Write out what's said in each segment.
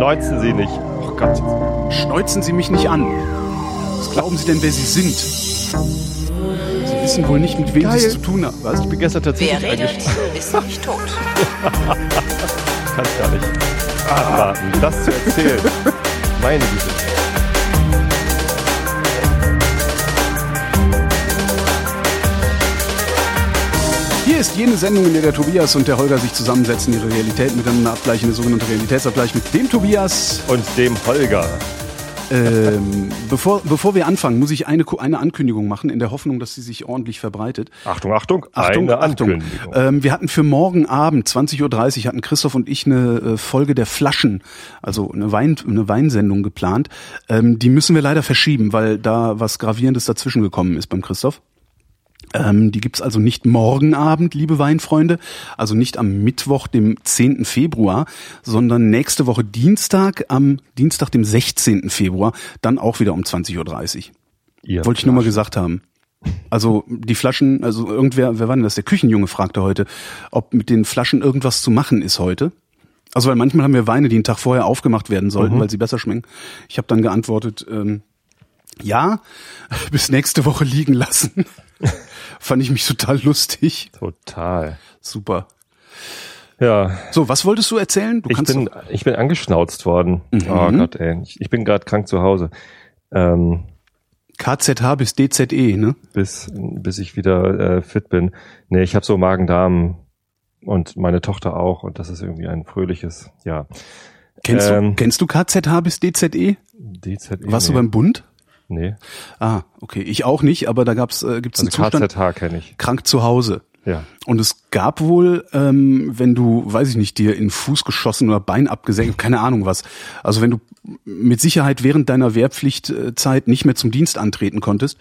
Schneuzen Sie nicht. Oh Gott. Schneuzen Sie mich nicht an. Was glauben Sie denn, wer Sie sind? Sie wissen wohl nicht, mit wem Sie es zu tun haben. Was? Ich bin gestern tatsächlich Wer redet, ist nicht tot. Kann ich gar nicht abwarten, das zu erzählen. Meine Güte. Ist jene Sendung, in der der Tobias und der Holger sich zusammensetzen, ihre Realität miteinander abgleichen, der sogenannte Realitätsabgleich mit dem Tobias. Und dem Holger. Ähm, bevor, bevor wir anfangen, muss ich eine, eine Ankündigung machen, in der Hoffnung, dass sie sich ordentlich verbreitet. Achtung, Achtung. Achtung, eine Achtung. Ankündigung. Ähm, wir hatten für morgen Abend, 20.30 Uhr, hatten Christoph und ich eine äh, Folge der Flaschen, also eine, Wein, eine Weinsendung geplant. Ähm, die müssen wir leider verschieben, weil da was Gravierendes dazwischen gekommen ist beim Christoph. Ähm, die gibt's also nicht morgen Abend, liebe Weinfreunde, also nicht am Mittwoch, dem 10. Februar, sondern nächste Woche Dienstag, am Dienstag, dem 16. Februar, dann auch wieder um 20.30 Uhr. Ihr Wollte ich nur mal gesagt haben. Also die Flaschen, also irgendwer, wer war denn das? Der Küchenjunge fragte heute, ob mit den Flaschen irgendwas zu machen ist heute. Also weil manchmal haben wir Weine, die einen Tag vorher aufgemacht werden sollten, weil sie besser schmecken. Ich habe dann geantwortet, ähm, ja, bis nächste Woche liegen lassen. Fand ich mich total lustig. Total. Super. Ja, So, was wolltest du erzählen? Du ich bin, doch- ich bin angeschnauzt worden. Oh Gott, ey. Ich, ich bin gerade krank zu Hause. Ähm, KZH bis DZE, ne? bis, bis ich wieder äh, fit bin. Nee, ich habe so Magen-Darm und meine Tochter auch und das ist irgendwie ein fröhliches, ja. Kennst, Ähm, du, kennst du KZH bis DZE? DZE. Warst nee. du beim Bund? Nee, Ah, okay. Ich auch nicht, aber da gab's äh, gibt's also einen Zustand KZH kenne ich. krank zu Hause. Ja. Und es gab wohl, ähm, wenn du, weiß ich nicht, dir in Fuß geschossen oder Bein abgesenkt, keine Ahnung was. Also wenn du mit Sicherheit während deiner Wehrpflichtzeit nicht mehr zum Dienst antreten konntest,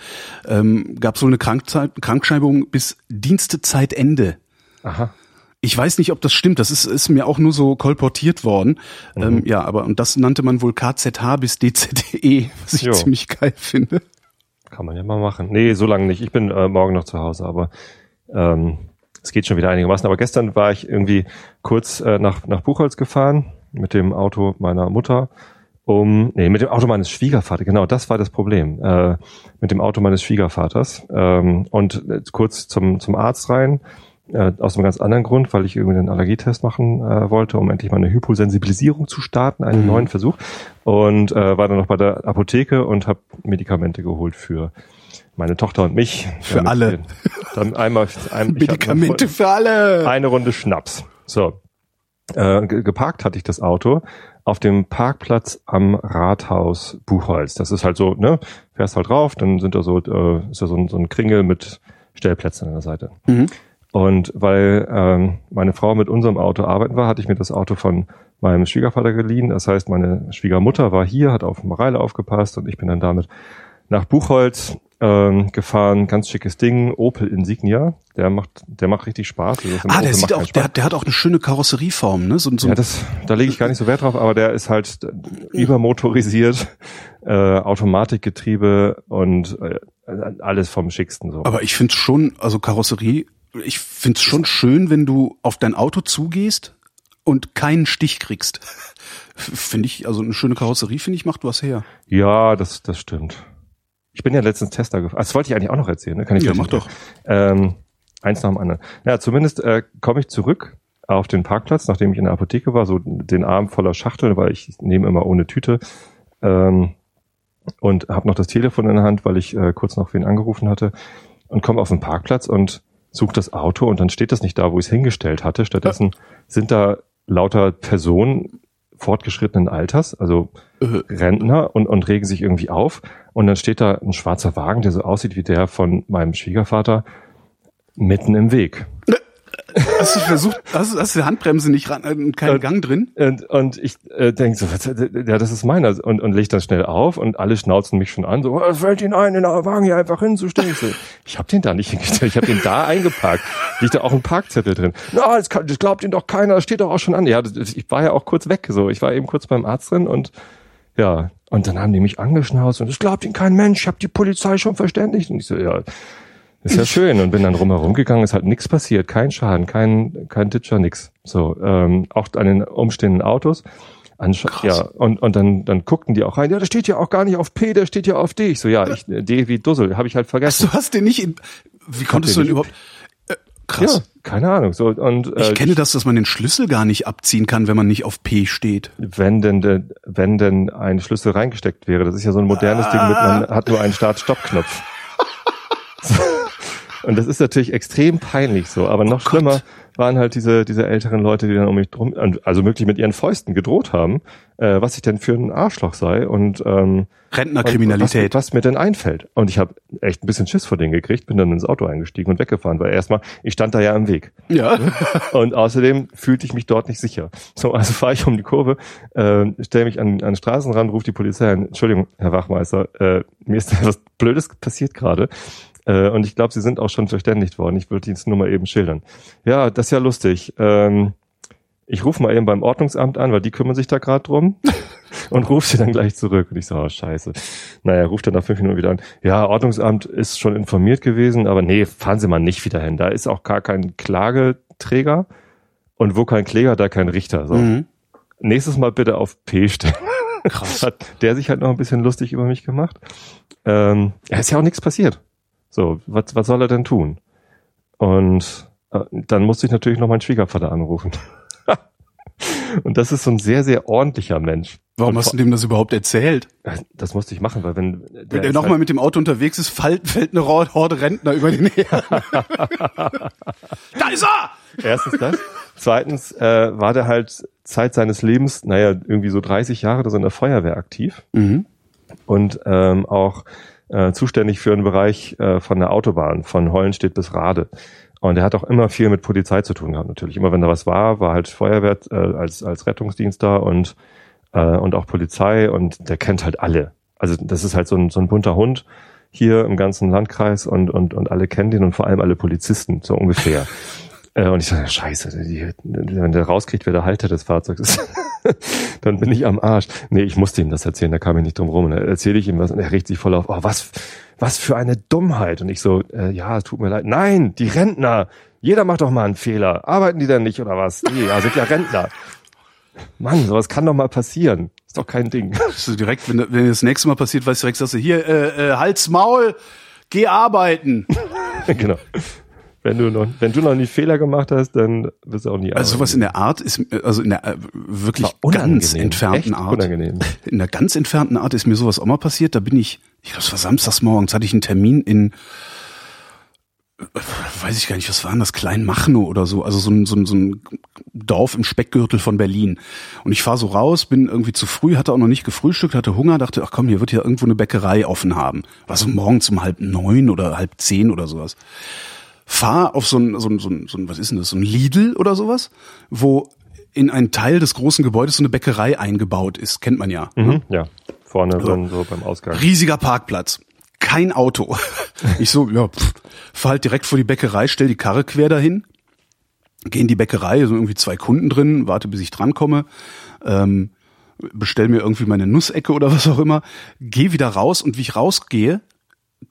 ähm, gab es wohl eine Krankzeit, Krankschreibung bis Dienstezeitende. Aha. Ich weiß nicht, ob das stimmt. Das ist, ist mir auch nur so kolportiert worden. Mhm. Ähm, ja, aber und das nannte man wohl KZH bis DZE, was ich Jo. ziemlich geil finde. Kann man ja mal machen. Nee, so lange nicht. Ich bin äh, morgen noch zu Hause, aber ähm, es geht schon wieder einigermaßen. Aber gestern war ich irgendwie kurz äh, nach, nach Buchholz gefahren mit dem Auto meiner Mutter. Um, nee, mit dem Auto meines Schwiegervaters, genau, das war das Problem. Äh, mit dem Auto meines Schwiegervaters. Ähm, und äh, kurz zum, zum Arzt rein, äh, aus einem ganz anderen Grund, weil ich irgendwie einen Allergietest machen äh, wollte, um endlich mal eine Hyposensibilisierung zu starten, einen neuen Versuch. Und äh, war dann noch bei der Apotheke und habe Medikamente geholt für meine Tochter und mich. Für alle. Dann einmal ein, Medikamente für alle. eine Runde Schnaps. So. Äh, ge- geparkt hatte ich das Auto auf dem Parkplatz am Rathaus Buchholz. Das ist halt so, ne, fährst halt drauf, dann sind da so, äh, ist da so ein, so ein Kringel mit Stellplätzen an der Seite. Mhm. Und weil ähm, meine Frau mit unserem Auto arbeiten war, hatte ich mir das Auto von meinem Schwiegervater geliehen. Das heißt, meine Schwiegermutter war hier, hat auf Mareile aufgepasst und ich bin dann damit nach Buchholz ähm, gefahren. Ganz schickes Ding, Opel Insignia. Der macht, der macht richtig Spaß. Also Ah, der Opel sieht auch, der, der hat auch eine schöne Karosserieform, ne? So, so Ja, das, da lege ich gar nicht so Wert drauf, aber der ist halt übermotorisiert, äh, Automatikgetriebe und äh, alles vom Schicksten so. Aber ich finde schon, also Karosserie, ich finde es schon schön, wenn du auf dein Auto zugehst und keinen Stich kriegst. Finde ich, also eine schöne Karosserie, finde ich, macht was her. Ja, das, das stimmt. Ich bin ja letztens Tesla gefahren. Das wollte ich eigentlich auch noch erzählen. Ne? Kann ich Ja, mach noch- Ähm, eins nach dem anderen. Ja, zumindest äh, komme ich zurück auf den Parkplatz, nachdem ich in der Apotheke war, so den Arm voller Schachteln, weil ich nehme immer ohne Tüte. Ähm, und habe noch das Telefon in der Hand, weil ich äh, kurz noch wen angerufen hatte und komme auf den Parkplatz und suche das Auto und dann steht das nicht da, wo ich es hingestellt hatte. Stattdessen sind da lauter Personen fortgeschrittenen Alters, also Äh. Rentner und, und regen sich irgendwie auf. Und dann steht da ein schwarzer Wagen, der so aussieht wie der von meinem Schwiegervater, mitten im Weg. Hast du versucht, hast, hast du die Handbremse nicht ran, äh, keinen Äh, Gang drin? Und, und ich äh, denke so, was, ja, das ist meiner. Und, und leg dann schnell auf und alle schnauzen mich schon an, so, was fällt Ihnen ein, den Wagen hier einfach hinzustellen? Ich, so, ich habe den da nicht hingestellt, ich habe den da eingeparkt. Liegt da auch ein Parkzettel drin. Na, das, kann, das glaubt Ihnen doch keiner, das steht doch auch schon an. Ja, das, ich war ja auch kurz weg, so. Ich war eben kurz beim Arzt drin und ja, und dann haben die mich angeschnauzt und das glaubt Ihnen kein Mensch, ich habe die Polizei schon verständigt. Und ich so, ja, ist ja schön und bin dann rumherum gegangen, ist halt nichts passiert, kein Schaden, kein kein Ditcher, nix. So, ähm, auch an den umstehenden Autos. Ansch ja, und, und dann, dann guckten die auch rein, ja, der steht ja auch gar nicht auf P, der steht ja auf D. Ich so, ja, ich, D wie Dussel, habe ich halt vergessen. Du hast den nicht in, wie konntest du denn überhaupt, äh, krass. Ja, keine Ahnung. So, und, äh, ich kenne das, dass man den Schlüssel gar nicht abziehen kann, wenn man nicht auf P steht. Wenn denn, de, wenn denn ein Schlüssel reingesteckt wäre. Das ist ja so ein modernes ah. Ding mit, man hat nur einen Start-Stopp-Knopf. Und das ist natürlich extrem peinlich so, aber noch oh schlimmer waren halt diese, diese älteren Leute, die dann um mich drum, also wirklich mit ihren Fäusten gedroht haben, äh, was ich denn für ein Arschloch sei und ähm, Rentnerkriminalität. Was, was, mir denn einfällt. Und ich habe echt ein bisschen Schiss vor denen gekriegt, bin dann ins Auto eingestiegen und weggefahren, weil erstmal, ich stand da ja im Weg. Ja. Und außerdem fühlte ich mich dort nicht sicher. So, also fahre ich um die Kurve, äh, stelle mich an, an den Straßenrand, ruft die Polizei an, Entschuldigung, Herr Wachmeister, äh, mir ist etwas Blödes passiert gerade. Äh, und ich glaube, sie sind auch schon verständigt worden. Ich würde Ihnen nur mal eben schildern. Ja, das ist ja lustig. Ähm, ich rufe mal eben beim Ordnungsamt an, weil die kümmern sich da gerade drum und rufe sie dann gleich zurück. Und ich so, oh, scheiße. Naja, ruft dann nach fünf Minuten wieder an. Ja, Ordnungsamt ist schon informiert gewesen, aber nee, fahren Sie mal nicht wieder hin. Da ist auch gar kein Klageträger und wo kein Kläger, da kein Richter. So. Mhm. Nächstes Mal bitte auf P stellen. Krass. Hat der sich halt noch ein bisschen lustig über mich gemacht. Ähm, ja, ist ja auch nichts passiert. So, was, was soll er denn tun? Und äh, dann musste ich natürlich noch meinen Schwiegervater anrufen. Und das ist so ein sehr, sehr ordentlicher Mensch. Warum hast du dem das überhaupt erzählt? Das musste ich machen, weil wenn der wenn er nochmal halt mit dem Auto unterwegs ist, fällt, fällt eine Horde Rentner über den her. da ist er! Erstens das. Zweitens äh, war der halt Zeit seines Lebens, naja, irgendwie so 30 Jahre oder so in der Feuerwehr aktiv. Mhm. Und ähm, auch äh, zuständig für einen Bereich äh, von der Autobahn, von Hollenstedt bis Rade. Und er hat auch immer viel mit Polizei zu tun gehabt, natürlich. Immer wenn da was war, war halt Feuerwehr äh, als, als Rettungsdienst da und, äh, und auch Polizei und der kennt halt alle. Also das ist halt so ein, so ein bunter Hund hier im ganzen Landkreis und, und, und alle kennen den und vor allem alle Polizisten, so ungefähr. Äh, und ich sage, scheiße, die, wenn der rauskriegt, wer der Halter des Fahrzeugs ist, dann bin ich am Arsch. Nee, ich musste ihm das erzählen, da kam ich nicht drum rum. Und dann erzähle ich ihm was und er regt sich voll auf, oh, was, was für eine Dummheit. Und ich so, äh, ja, tut mir leid. Nein, die Rentner, jeder macht doch mal einen Fehler. Arbeiten die denn nicht oder was? Nee, ja, sind ja Rentner. Mann, sowas kann doch mal passieren. Ist doch kein Ding. So direkt, wenn, wenn das nächste Mal passiert, weißt du direkt, sagst du, hier, äh, äh, Hals, Maul, geh arbeiten. genau. Wenn du noch, wenn du noch nie Fehler gemacht hast, dann wirst du auch nie. Also sowas in der Art ist, also in der äh, wirklich ganz entfernten Art. Unangenehm. In der ganz entfernten Art ist mir sowas auch mal passiert. Da bin ich, ich glaube, es war samstags morgens, hatte ich einen Termin in, äh, weiß ich gar nicht, was war denn das, Kleinmachnow oder so, also so ein, so ein, so ein Dorf im Speckgürtel von Berlin. Und ich fahre so raus, bin irgendwie zu früh, hatte auch noch nicht gefrühstückt, hatte Hunger, dachte, ach komm, hier wird ja irgendwo eine Bäckerei offen haben. War so morgens um halb neun oder halb zehn oder sowas fahr auf so ein, so ein, so ein, so ein, was ist denn das, so ein Lidl oder sowas, wo in einen Teil des großen Gebäudes so eine Bäckerei eingebaut ist, kennt man ja. Ne? Mhm, ja, vorne so. dann so beim Ausgang. Riesiger Parkplatz, kein Auto. ich so, ja, pff, fahr halt direkt vor die Bäckerei, stell die Karre quer dahin, geh in die Bäckerei, so irgendwie zwei Kunden drin, warte bis ich drankomme, ähm, bestell mir irgendwie meine Nussecke oder was auch immer, geh wieder raus und wie ich rausgehe,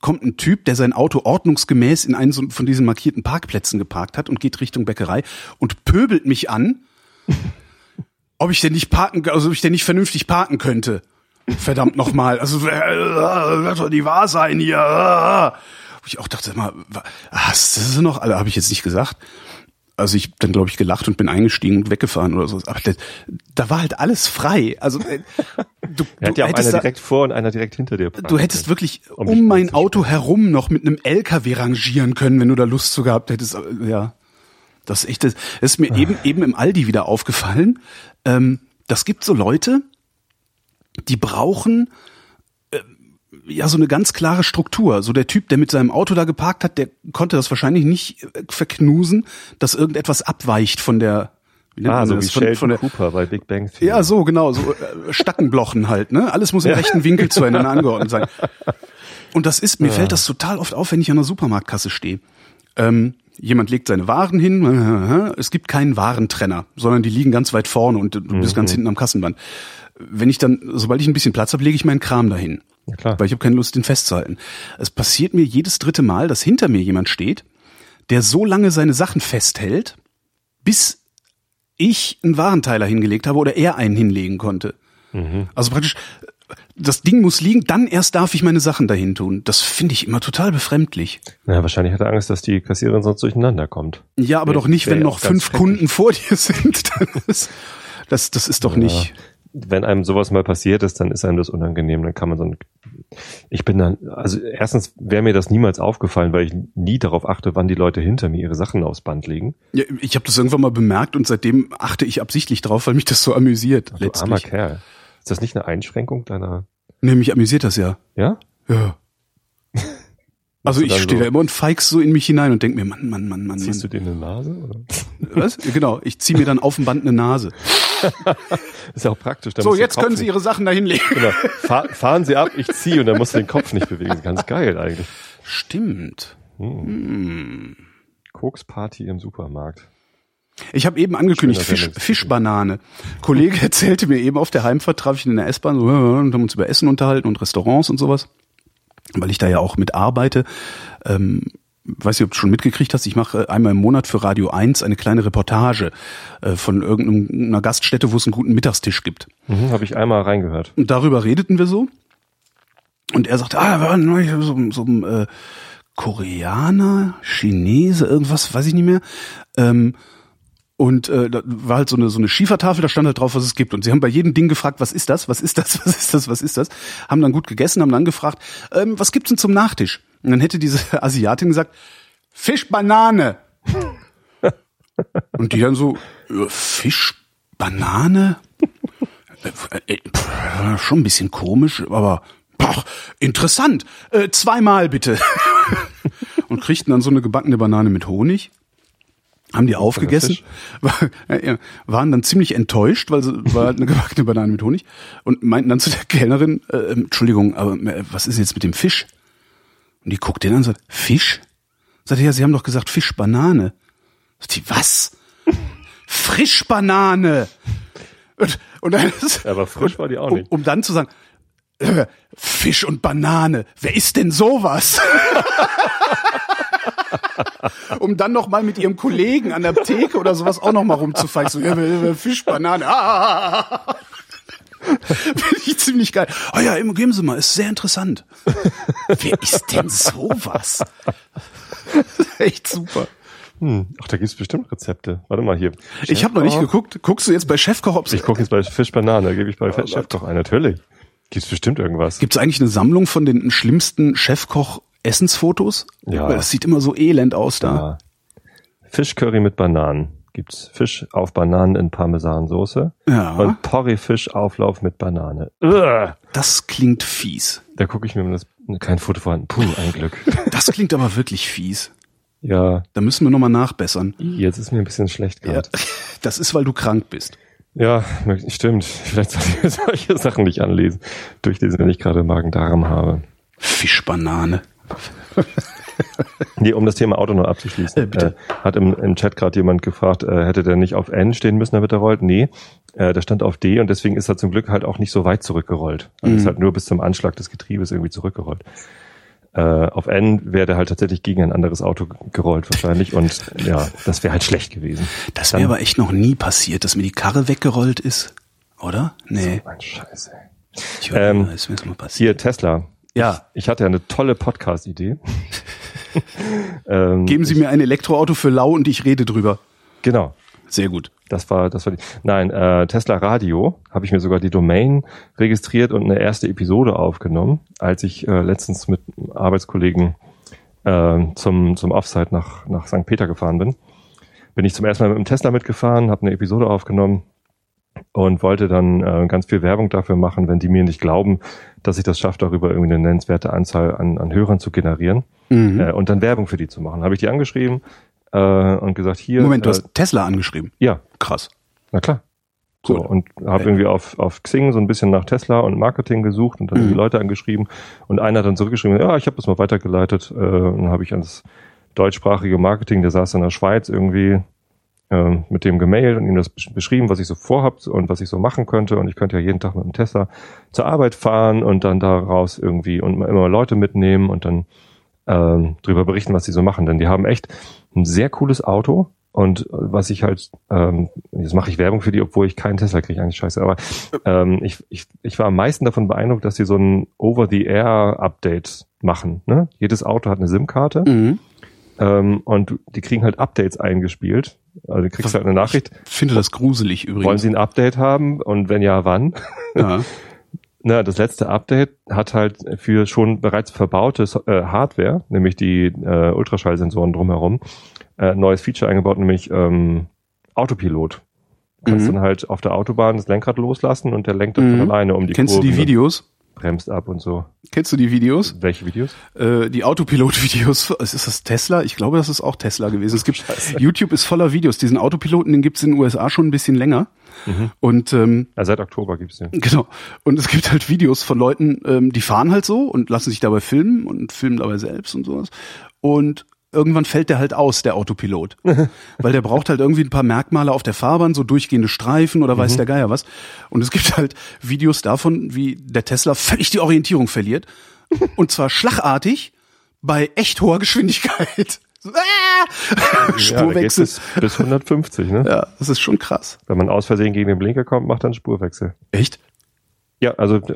kommt ein Typ, der sein Auto ordnungsgemäß in einen von diesen markierten Parkplätzen geparkt hat und geht Richtung Bäckerei und pöbelt mich an, ob ich denn nicht parken, also ob ich denn nicht vernünftig parken könnte. Verdammt nochmal. Also, äh, wird doch nicht wahr sein hier. Wo ich auch dachte, mal, was, das ist noch, alle habe ich jetzt nicht gesagt also ich dann glaube ich gelacht und bin eingestiegen und weggefahren oder so. Aber das, da war halt alles frei. Also äh, du, er hat ja auch einer da, direkt vor und einer direkt hinter dir. Du hättest wirklich um, um mein Auto herum noch mit einem LKW rangieren können, wenn du da Lust zu gehabt hättest. Ja, das ist echt. Das ist mir eben eben im Aldi wieder aufgefallen. Ähm, das gibt so Leute, die brauchen ja so eine ganz klare Struktur. So der Typ, der mit seinem Auto da geparkt hat, der konnte das wahrscheinlich nicht äh, verknusen, dass irgendetwas abweicht von der wie ah, so wie von, von der, Cooper bei Big Bang Theory. Ja, so genau, so äh, Stackenblochen halt, ne? Alles muss im rechten Winkel zueinander angeordnet sein. Und das ist, mir ja. fällt das total oft auf, wenn ich an der Supermarktkasse stehe. Ähm, jemand legt seine Waren hin, es gibt keinen Warentrenner, sondern die liegen ganz weit vorne und du bist mhm. ganz hinten am Kassenband. Wenn ich dann, sobald ich ein bisschen Platz habe, lege ich meinen Kram dahin. Ja, klar. Weil ich habe keine Lust, den festzuhalten. Es passiert mir jedes dritte Mal, dass hinter mir jemand steht, der so lange seine Sachen festhält, bis ich einen Warenteiler hingelegt habe oder er einen hinlegen konnte. Mhm. Also praktisch, das Ding muss liegen, dann erst darf ich meine Sachen dahin tun. Das finde ich immer total befremdlich. Ja, wahrscheinlich hat er Angst, dass die Kassiererin sonst durcheinander kommt. Ja, aber Wär- doch nicht, wenn ja noch fünf. Kunden vor dir sind. Das, das, das ist doch nicht. Wenn einem sowas mal passiert ist, dann ist einem das unangenehm. Dann kann man so ein, ich bin dann, also erstens wäre mir das niemals aufgefallen, weil ich nie darauf achte, wann die Leute hinter mir ihre Sachen aufs Band legen. Ja, ich habe das irgendwann mal bemerkt und seitdem achte ich absichtlich drauf, weil mich das so amüsiert. Du armer letztlich. Kerl. Ist das nicht eine Einschränkung deiner, Nee, mich amüsiert das ja. ja? Ja. Also du ich stehe so- da immer und feigst so in mich hinein und denk mir, Mann, Mann, Mann, Mann, Ziehst du Mann. dir eine Nase? Oder? Was? Genau, ich ziehe mir dann auf dem Band eine Nase. Ist ja auch praktisch. So, jetzt können Sie nicht- Ihre Sachen da hinlegen. Genau. Fahr, fahren Sie ab, ich ziehe und dann musst du den Kopf nicht bewegen. Ganz geil eigentlich. Stimmt. Koksparty im Supermarkt. Ich habe eben angekündigt, Fisch. Fischbanane. Kollege erzählte mir eben auf der Heimfahrt, traf ich ihn in der S-Bahn so, und haben uns über Essen unterhalten und Restaurants und sowas. Weil ich da ja auch mit arbeite. Ähm, weiß nicht, ob du schon mitgekriegt hast, ich mache einmal im Monat für Radio 1 eine kleine Reportage äh, von irgendeiner Gaststätte, wo es einen guten Mittagstisch gibt. Mhm, Habe ich einmal reingehört. Und darüber redeten wir so. Und er sagte, ah, da war neulich so, so ein äh, Koreaner, Chinese, irgendwas, weiß ich nicht mehr. Ähm, und äh, da war halt so eine so eine Schiefertafel, da stand halt drauf, was es gibt. Und sie haben bei jedem Ding gefragt, was ist das, was ist das, was ist das, was ist das? Haben dann gut gegessen, haben dann gefragt, ähm, was gibt's denn zum Nachtisch? Und dann hätte diese Asiatin gesagt, Fisch, Banane. Und die dann so, äh, Fisch, Banane? Äh, äh, schon ein bisschen komisch, aber boah, interessant. Äh, zweimal bitte. Und kriegten dann so eine gebackene Banane mit Honig. Haben die aufgegessen, waren dann ziemlich enttäuscht, weil sie war halt eine gebackene Banane mit Honig und meinten dann zu der Kellnerin, äh, Entschuldigung, aber was ist jetzt mit dem Fisch? Und die guckt den an und sagt, Fisch? Sagt er, ja, Sie haben doch gesagt Fischbanane. Sagt die, was? Frischbanane! Und, und dann ist, Aber frisch war die auch um, nicht. um dann zu sagen, äh, Fisch und Banane, wer isst denn sowas? um dann noch mal mit ihrem Kollegen an der Theke oder sowas auch noch mal rumzufallen. So, ja, Fisch, Banane. Ah. Finde ich ziemlich geil. Oh ja, immer geben Sie mal, ist sehr interessant. Wer isst denn sowas? Echt super. Hm. Ach, da gibt's bestimmt Rezepte. Warte mal hier. Ich habe noch nicht Chefkoch. geguckt. Guckst du jetzt bei Chefkoch, ob's Ich gucke jetzt bei Fischbanane, gebe ich bei Gott. Chefkoch ein. Natürlich. Gibt's bestimmt irgendwas. Gibt es eigentlich eine Sammlung von den schlimmsten Chefkoch-Essensfotos? Ja. Weil das sieht immer so elend aus da. Ja. Fischcurry mit Bananen. Gibt's Fisch auf Bananen in Parmesansoße. Ja. Und Porree-Fisch-Auflauf mit Banane. Uah. Das klingt fies. Da gucke ich mir das. Kein Foto vorhanden. Puh, ein Glück. Das klingt aber wirklich fies. Ja, Da müssen wir nochmal nachbessern. jetzt ist mir ein bisschen schlecht Ja, gerade. das ist, weil du krank bist. Ja, stimmt. Vielleicht sollte ich mir solche Sachen nicht anlesen. Durchlesen, wenn ich gerade Magen-Darm habe. Fischbanane. Nee, um das Thema Auto noch abzuschließen. Äh, bitte. Äh, hat im, im Chat gerade jemand gefragt, äh, hätte der nicht auf N stehen müssen, damit er rollt? Nee, äh, der stand auf D und deswegen ist er zum Glück halt auch nicht so weit zurückgerollt. Also Mhm. ist halt nur bis zum Anschlag des Getriebes irgendwie zurückgerollt. Äh, auf N wäre der halt tatsächlich gegen ein anderes Auto gerollt wahrscheinlich und ja, das wäre halt schlecht gewesen. Das wäre aber echt noch nie passiert, dass mir die Karre weggerollt ist. Oder? Nee. Mein Scheiße. ey. Ich Ähm, ähm, ist mir mal passiert. Hier, Tesla. Ja. Ich hatte ja eine tolle Podcast-Idee. ähm, Geben Sie mir ein Elektroauto für lau und ich rede drüber. Genau. Sehr gut. Das war, das war die. Nein, äh, Tesla Radio habe ich mir sogar die Domain registriert und eine erste Episode aufgenommen, als ich äh, letztens mit Arbeitskollegen äh, zum zum Offsite nach nach St. Peter gefahren bin. Bin ich zum ersten Mal mit dem Tesla mitgefahren, habe eine Episode aufgenommen und wollte dann äh, ganz viel Werbung dafür machen, wenn die mir nicht glauben, dass ich das schaffe, darüber irgendwie eine nennenswerte Anzahl an, an Hörern zu generieren Mhm. äh, und dann Werbung für die zu machen. Habe ich die angeschrieben äh, und gesagt, hier. Moment, du äh, hast Tesla angeschrieben. ja, Krass. na klar. So, und habe irgendwie auf, auf Xing so ein bisschen nach Tesla und Marketing gesucht und dann Mhm. die Leute angeschrieben. Und einer hat dann zurückgeschrieben, ja, ich habe das mal weitergeleitet. Äh, und dann habe ich ans deutschsprachige Marketing, der saß in der Schweiz irgendwie, äh, mit dem gemailt und ihm das besch- beschrieben, was ich so vorhab und was ich so machen könnte. Und ich könnte ja jeden Tag mit dem Tesla zur Arbeit fahren und dann daraus irgendwie und immer Leute mitnehmen und dann ähm, drüber berichten, was sie so machen. Denn die haben echt ein sehr cooles Auto, Und was ich halt, ähm, jetzt mache ich Werbung für die, obwohl ich keinen Tesla kriege, eigentlich scheiße, aber ähm, ich, ich, ich war am meisten davon beeindruckt, dass sie so ein Over-the-Air-Update machen. Ne? Jedes Auto hat eine SIM-Karte Mhm. Ähm, und du- die kriegen halt Updates eingespielt. Also du kriegst halt eine Nachricht, Ich finde das gruselig übrigens. wollen sie ein Update haben und wenn ja, wann? ja. Na, das letzte Update hat halt für schon bereits verbaute äh, Hardware, nämlich die äh, Ultraschallsensoren drumherum, äh, ein neues Feature eingebaut, nämlich ähm, Autopilot. Du kannst Mhm. dann halt auf der Autobahn das Lenkrad loslassen und der lenkt dann Mhm. von alleine um die Kennst du Kurven die Videos? Bremst ab und so. Kennst du die Videos? Welche Videos? Äh, die Autopilot-Videos, ist das Tesla? Ich glaube, das ist auch Tesla gewesen. Es gibt, YouTube ist voller Videos. Diesen Autopiloten, den gibt's in den USA schon ein bisschen länger. Mhm. Und ähm, Ja, seit Oktober gibt's den. Genau. Und es gibt halt Videos von Leuten, ähm, die fahren halt so und lassen sich dabei filmen und filmen dabei selbst und sowas. Und irgendwann fällt der halt aus, der Autopilot. Weil der braucht halt irgendwie ein paar Merkmale auf der Fahrbahn, so durchgehende Streifen oder weiß der Geier was. Und es gibt halt Videos davon, wie der Tesla völlig die Orientierung verliert. Und zwar schlagartig bei echt hoher Geschwindigkeit. Ah! Ja, geht's Spurwechsel. bis, bis 150, ne? Ja, das ist schon krass. Wenn man aus Versehen gegen den Blinker kommt, macht er einen Spurwechsel. Echt? Ja, also äh,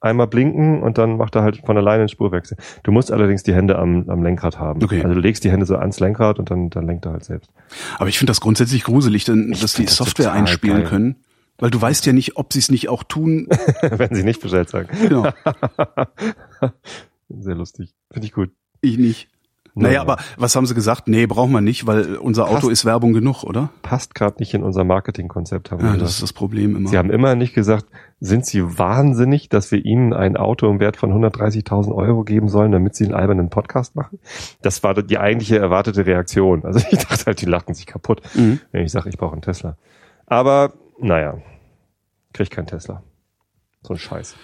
einmal blinken und dann macht er halt von alleine einen Spurwechsel. Du musst allerdings die Hände am, am Lenkrad haben. Okay. Also du legst die Hände so ans Lenkrad und dann, dann lenkt er halt selbst. Aber ich finde das grundsätzlich gruselig, denn, dass die das Software einspielen geil. können. Weil du weißt ja nicht, ob sie es nicht auch tun. Wenn sie nicht Bescheid sagen. Genau, Sehr lustig. Finde ich gut. ich nicht. Naja, aber was haben sie gesagt? Nee, brauchen wir nicht, weil unser Auto Passt. ist Werbung genug, oder? Passt gerade nicht in unser Marketingkonzept, haben Ja, wir das ist gesagt. das Problem immer. Sie haben immer nicht gesagt, sind Sie wahnsinnig, dass wir Ihnen ein Auto im Wert von 130.000 Euro geben sollen, damit Sie einen albernen Podcast machen? Das war die eigentliche erwartete Reaktion. Also ich dachte halt, die lachten sich kaputt, Mhm. wenn ich sage, ich brauche einen Tesla. Aber naja, krieg keinen Tesla. So ein Scheiß.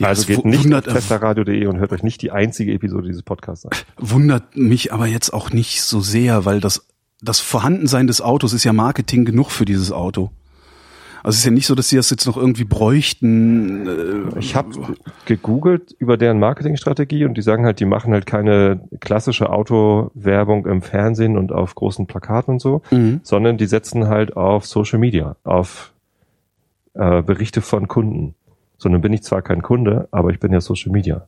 Ja, also geht nicht auf teslaradio.de und hört euch nicht die einzige Episode dieses Podcasts an. wundert mich aber jetzt auch nicht so sehr, weil das, das Vorhandensein des Autos ist ja Marketing genug für dieses Auto. Also es ist ja nicht so, dass sie das jetzt noch irgendwie bräuchten. Äh, Ich habe gegoogelt über deren Marketingstrategie und die sagen halt, die machen halt keine klassische Autowerbung im Fernsehen und auf großen Plakaten und so, Mhm. sondern die setzen halt auf Social Media, auf äh, Berichte von Kunden. So, nun bin ich zwar kein Kunde, aber ich bin ja Social Media.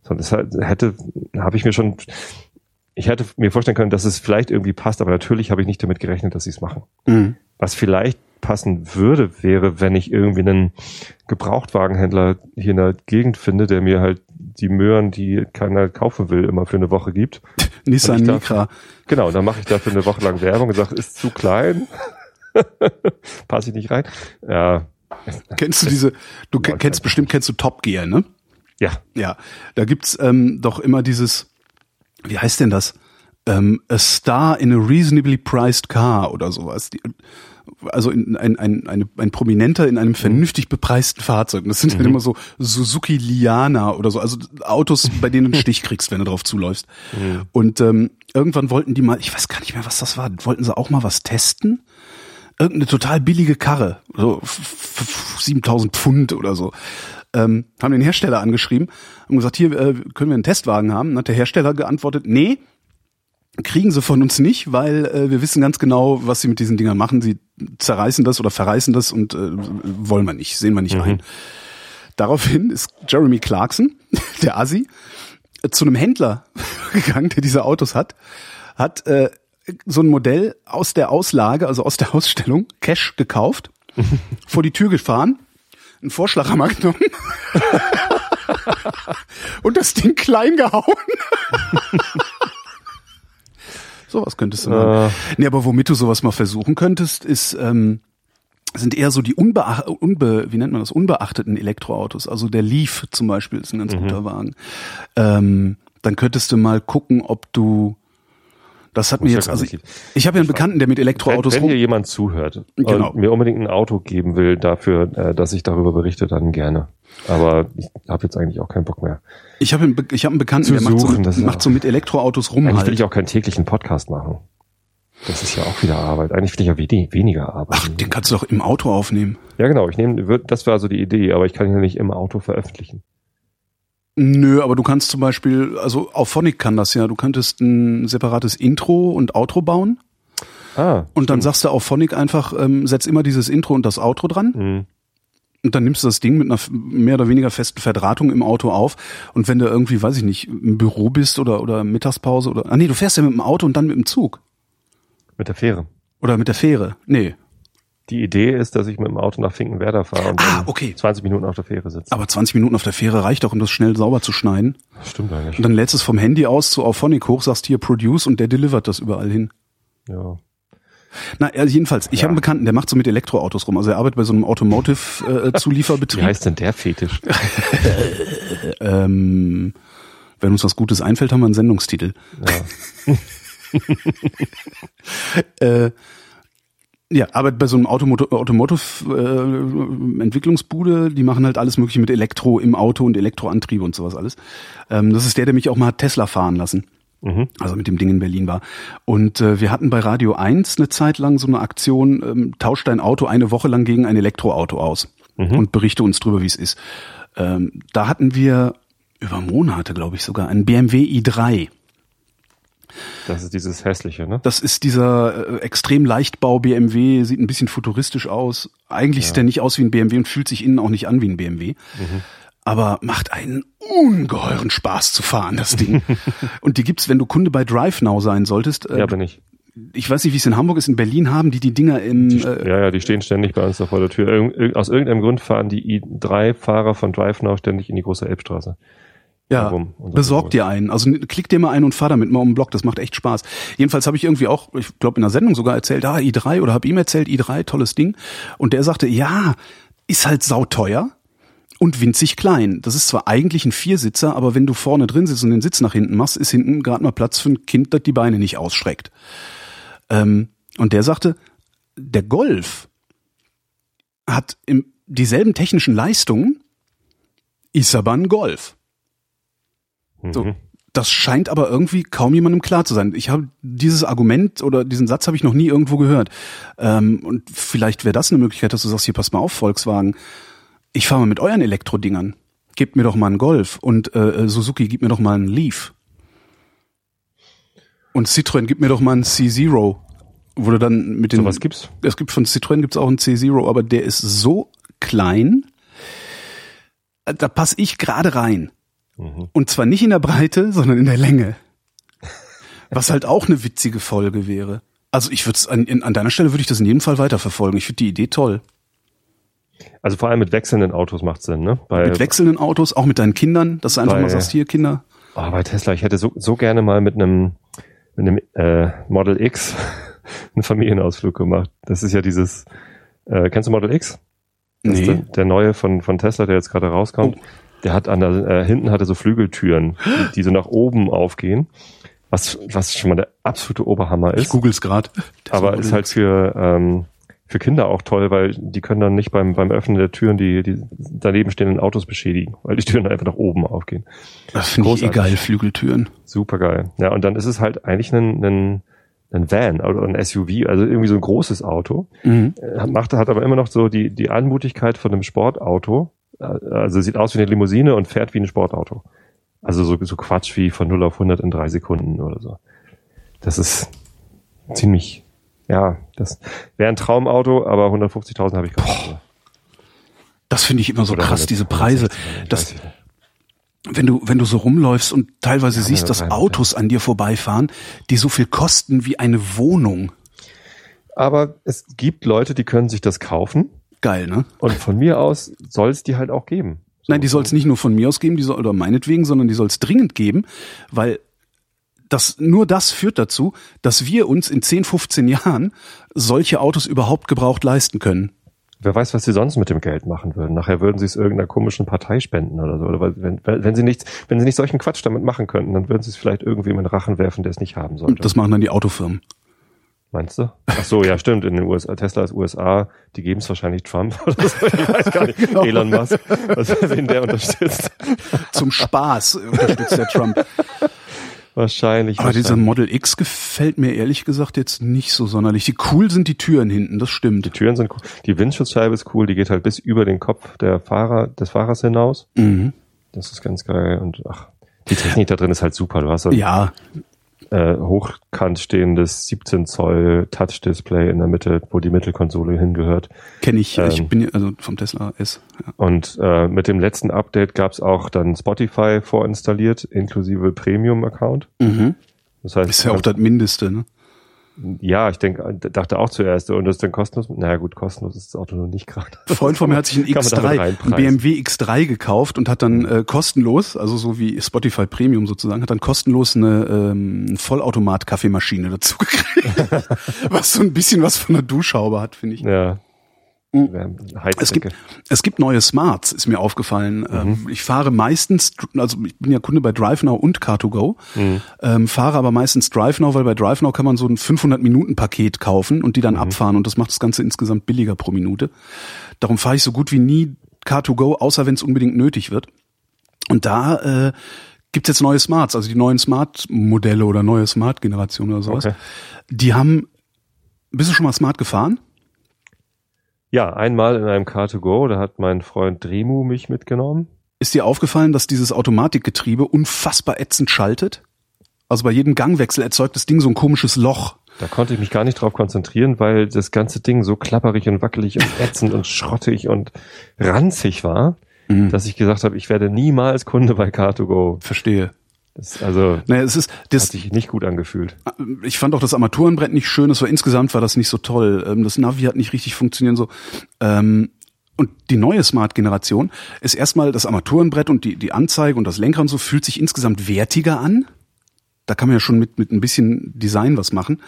So, das hätte, habe ich mir schon, ich hätte mir vorstellen können, dass es vielleicht irgendwie passt, aber natürlich habe ich nicht damit gerechnet, dass sie es machen. Mhm. Was vielleicht passen würde, wäre, wenn ich irgendwie einen Gebrauchtwagenhändler hier in der Gegend finde, der mir halt die Möhren, die keiner kaufen will, immer für eine Woche gibt. Nissan Micra. Genau, dann mache ich dafür eine Woche lang Werbung und sage, ist zu klein, passe ich nicht rein. Ja, Kennst du diese, du kennst bestimmt, kennst du Top Gear, ne? ja, Ja, da gibt's ähm, doch immer dieses, wie heißt denn das? Ähm, a star in a reasonably priced car oder sowas. Die, also in, ein, ein, eine, ein Prominenter in einem vernünftig bepreisten Fahrzeug. Das sind dann immer so Suzuki Liana oder so, also Autos, bei denen du einen Stich kriegst, wenn du drauf zuläufst. Und ähm, irgendwann wollten die mal, ich weiß gar nicht mehr, was das war, wollten sie auch mal was testen? Irgendeine total billige Karre, so f- f- 7000 Pfund oder so ähm, haben den Hersteller angeschrieben, haben gesagt, hier äh, können wir einen Testwagen haben. Dann hat der Hersteller geantwortet, nee, kriegen sie von uns nicht, weil äh, wir wissen ganz genau, was sie mit diesen Dingern machen. Sie zerreißen das oder verreißen das und äh, wollen wir nicht, sehen wir nicht ein. Daraufhin ist Jeremy Clarkson, der Assi, zu einem Händler gegangen, der diese Autos hat, hat äh, so ein Modell aus der Auslage, also aus der Ausstellung, Cash gekauft, vor die Tür gefahren, einen Vorschlaghammer genommen und das Ding klein gehauen. sowas könntest du machen. Äh. Nee, aber womit du sowas mal versuchen könntest, ist, ähm, sind eher so die unbeach unbe wie nennt man das, unbeachteten Elektroautos. Also der Leaf zum Beispiel ist ein Mhm. ganz guter Wagen. Ähm, dann könntest du mal gucken, ob du das hat mir ja jetzt, also ich, ich habe ja einen Bekannten, der mit Wenn, Elektroautos wenn rum. hier jemand zuhört Genau. und mir unbedingt ein Auto geben will dafür, äh, dass ich darüber berichte, dann gerne. Aber ich habe jetzt eigentlich auch keinen Bock mehr. Ich habe einen, Be- ich habe einen Bekannten, der macht, suchen, so, ist macht so mit Elektroautos rum Eigentlich will halt. ich auch keinen täglichen Podcast machen. Das ist ja auch wieder Arbeit. Eigentlich will ich ja wenig, weniger Arbeit. Ach, den kannst du doch im Auto aufnehmen. ja, genau. Ich nehme, das war so die Idee, aber ich kann ihn ja nicht im Auto veröffentlichen. Nö, aber du kannst zum Beispiel, also Auphonic kann das ja, du könntest ein separates Intro und Outro bauen Ah, Und dann sagst du auf Phonic einfach, ähm, setz immer dieses Intro und das Outro dran. Mhm. Und dann nimmst du das Ding mit einer mehr oder weniger festen Verdrahtung im Auto auf. Und wenn du irgendwie, weiß ich nicht, im Büro bist oder, oder Mittagspause oder, ah nee, du fährst ja mit dem Auto und dann mit dem Zug. mit der Fähre. Oder mit der Fähre. Nee. Die Idee ist, dass ich mit dem Auto nach Finkenwerder fahre und Ah, okay. 20 Minuten auf der Fähre sitze. Aber 20 Minuten auf der Fähre reicht doch, um das schnell sauber zu schneiden. Stimmt eigentlich. Und dann lädst du es vom Handy aus zu Auphonic hoch, sagst hier Produce und der delivert das überall hin. Ja. Na, also jedenfalls, ich Ja. habe einen Bekannten, der macht so mit Elektroautos rum. Also er arbeitet bei so einem Wie Automotive-Zulieferbetrieb. heißt denn der Fetisch? ähm, wenn uns was Gutes einfällt, haben wir einen Sendungstitel. Ja. Äh, ja, arbeitet bei so einem Automotive-Entwicklungsbude. die machen halt alles Mögliche mit Elektro im Auto und Elektroantriebe und sowas alles. Ähm, das ist der, der mich auch mal hat Tesla fahren lassen. Mhm. Also mit dem Ding in Berlin war. Und äh, wir hatten bei Radio 1 eine Zeit lang so eine Aktion, ähm, tauscht dein Auto eine Woche lang gegen ein Elektroauto aus und berichte uns drüber, wie es ist. Ähm, da hatten wir über Monate, glaube ich sogar, einen BMW i3. Das ist dieses hässliche, ne? Das ist dieser äh, extrem Leichtbau BMW, sieht ein bisschen futuristisch aus. Eigentlich sieht er nicht aus wie ein BMW und fühlt sich innen auch nicht an wie ein BMW. Aber macht einen ungeheuren Spaß zu fahren, das Ding. und die gibt's, wenn du Kunde bei DriveNow sein solltest. Äh, Ja, bin ich. ich weiß nicht, wie es in Hamburg ist, in Berlin haben die die Dinger im... Äh, Ja, ja, die stehen ständig bei uns da vor der Tür. Irg irg- aus irgendeinem Grund fahren die i3-Fahrer von DriveNow ständig in die große Elbstraße. Ja, Warum? Und das besorg ist dir einen. Also klick dir mal einen und fahr damit mal um den Block. Das macht echt Spaß. Jedenfalls habe ich irgendwie auch, ich glaube in der Sendung sogar erzählt, ah, i3 oder habe ihm erzählt, i3, tolles Ding. Und der sagte, ja, ist halt sauteuer und winzig klein. Das ist zwar eigentlich ein Viersitzer, aber wenn du vorne drin sitzt und den Sitz nach hinten machst, ist hinten gerade mal Platz für ein Kind, das die Beine nicht ausstreckt. Ähm, und der sagte, der Golf hat im, dieselben technischen Leistungen, ist aber ein Golf. So, Mhm. das scheint aber irgendwie kaum jemandem klar zu sein. Ich habe dieses Argument oder diesen Satz habe ich noch nie irgendwo gehört. Ähm, und vielleicht wäre das eine Möglichkeit, dass du sagst, hier pass mal auf, Volkswagen, ich fahre mal mit euren Elektrodingern. Gebt mir doch mal einen Golf und äh, Suzuki, gib mir doch mal einen Leaf. Und Citroën, gib mir doch mal einen C0. Wo du dann mit den. So was gibt's? Es gibt von Citroën gibt's auch einen C0, aber der ist so klein, äh, da passe ich gerade rein. Mhm. Und zwar nicht in der Breite, sondern in der Länge. Was halt auch eine witzige Folge wäre. Also ich würde an, in- an deiner Stelle würde ich das in jedem Fall weiterverfolgen. Ich finde die Idee toll. Also vor allem mit wechselnden Autos macht Sinn, ne? Bei, Mit wechselnden Autos, auch mit deinen Kindern, dass du einfach Bei- mal sagst, hier Kinder. oh, bei Tesla, ich hätte so, so gerne mal mit einem, mit einem äh, Model X einen Familienausflug gemacht. Das ist ja dieses, äh, kennst du Model X? Das ist der, der neue von, von Tesla, der jetzt gerade rauskommt. Der hat an der, äh, hinten hatte so Flügeltüren, die, die so nach oben aufgehen. Was, was schon mal der absolute Oberhammer Ich ist. google's gerade. aber ist halt für, ähm, für Kinder auch toll, weil die können dann nicht beim, beim Öffnen der Türen die, die daneben stehenden Autos beschädigen, weil die Türen einfach nach oben aufgehen. Das finde ich eh geil, Flügeltüren. Super geil. Ja, und dann ist es halt eigentlich ein, ein, ein Van oder ein SUV, also irgendwie so ein großes Auto. Mhm. Äh, Macht, hat aber immer noch so die, die Anmutigkeit von einem Sportauto. Also sieht aus wie eine Limousine und fährt wie ein Sportauto. Also so, so Quatsch wie von 0 auf 100 in drei Sekunden oder so. Das ist ziemlich, ja, das wäre ein Traumauto, aber 150.000 habe ich nicht. Das finde ich immer so Oder krass, 100, diese Preise. 160, ich Das, wenn du, wenn du so rumläufst und teilweise siehst, dass 100, Autos an dir vorbeifahren, die so viel kosten wie eine Wohnung. Aber es gibt Leute, die können sich das kaufen Geil, ne? und von mir aus soll es die halt auch geben. So. Nein, die soll es nicht nur von mir aus geben, die soll, oder meinetwegen, sondern die soll es dringend geben, weil das, nur das führt dazu, dass wir uns in 10, 15 Jahren solche Autos überhaupt gebraucht leisten können. Wer weiß, was sie sonst mit dem Geld machen würden. Nachher würden sie es irgendeiner komischen Partei spenden oder so. Oder wenn, wenn sie nichts, wenn sie nicht solchen Quatsch damit machen könnten, dann würden sie es vielleicht irgendwem in den Rachen werfen, der es nicht haben sollte. Das machen dann die Autofirmen. Meinst du? Ach so, ja, stimmt. In den USA, Tesla ist USA, die geben es wahrscheinlich Trump oder so. Ich weiß gar nicht. Genau. Elon Musk, was, wen der unterstützt. Zum Spaß unterstützt der Trump. Wahrscheinlich. Aber dieser. Model X gefällt mir ehrlich gesagt jetzt nicht so sonderlich. Die cool sind die Türen hinten, das Die stimmt. Türen sind cool. Die Windschutzscheibe ist cool. Die geht halt bis über den Kopf der Fahrer, des Fahrers hinaus. Mhm. Das ist ganz geil. Und ach, die Technik da drin ist halt super. Du hast halt Ja, äh, hochkant stehendes 17 Zoll Touch-Display in der Mitte, wo die Mittelkonsole hingehört. Kenne ich, Ähm, ich bin ja- also vom Tesla S. Ja. Und äh, mit dem letzten Update gab es auch dann Spotify vorinstalliert, inklusive Premium-Account. Mhm. Das heißt, Ist ja auch das Mindeste, ne? Ja, ich denke, dachte auch zuerst, und das ist dann kostenlos. Naja gut, kostenlos ist das Auto noch nicht gerade. Ein Freund von mir hat sich damit X3, einen reinpreisen. BMW X3 gekauft und hat dann äh, kostenlos, also so wie Spotify Premium sozusagen, hat dann kostenlos eine ähm, Vollautomat-Kaffeemaschine dazu gekriegt. was so ein bisschen was von einer Duschhaube hat, finde ich. Ja. Mhm. Es gibt, es gibt neue Smarts, ist mir aufgefallen. Ähm, Ich fahre meistens, also ich bin ja Kunde bei DriveNow und Car2Go, ähm, fahre aber meistens DriveNow, weil bei DriveNow kann man so ein 500-Minuten-Paket kaufen und die dann abfahren und das macht das Ganze insgesamt billiger pro Minute. Darum fahre ich so gut wie nie Car2Go, außer wenn es unbedingt nötig wird. Und da äh, gibt's jetzt neue Smarts, also die neuen Smart-Modelle oder neue Smart-Generation oder sowas. Okay. Die haben, bist du schon mal Smart gefahren? Ja, einmal in einem Car2Go, da hat mein Freund Dremu mich mitgenommen. Ist dir aufgefallen, dass dieses Automatikgetriebe unfassbar ätzend schaltet? Also bei jedem Gangwechsel erzeugt das Ding so ein komisches Loch. Da konnte ich mich gar nicht drauf konzentrieren, weil das ganze Ding so klapperig und wackelig und ätzend und schrottig und ranzig war, Mhm. dass ich gesagt habe, ich werde niemals Kunde bei Car2Go. Verstehe. Das, also Naja, es ist, hat das, sich nicht gut angefühlt. ich fand auch das Armaturenbrett nicht schön. Es war insgesamt war das nicht so toll. Ähm, Das Navi hat nicht richtig funktioniert so. Ähm, Und die neue Smart-Generation ist erstmal das Armaturenbrett und die, die Anzeige und das Lenkrad und so fühlt sich insgesamt wertiger an. Da kann man ja schon mit, mit ein bisschen Design was machen.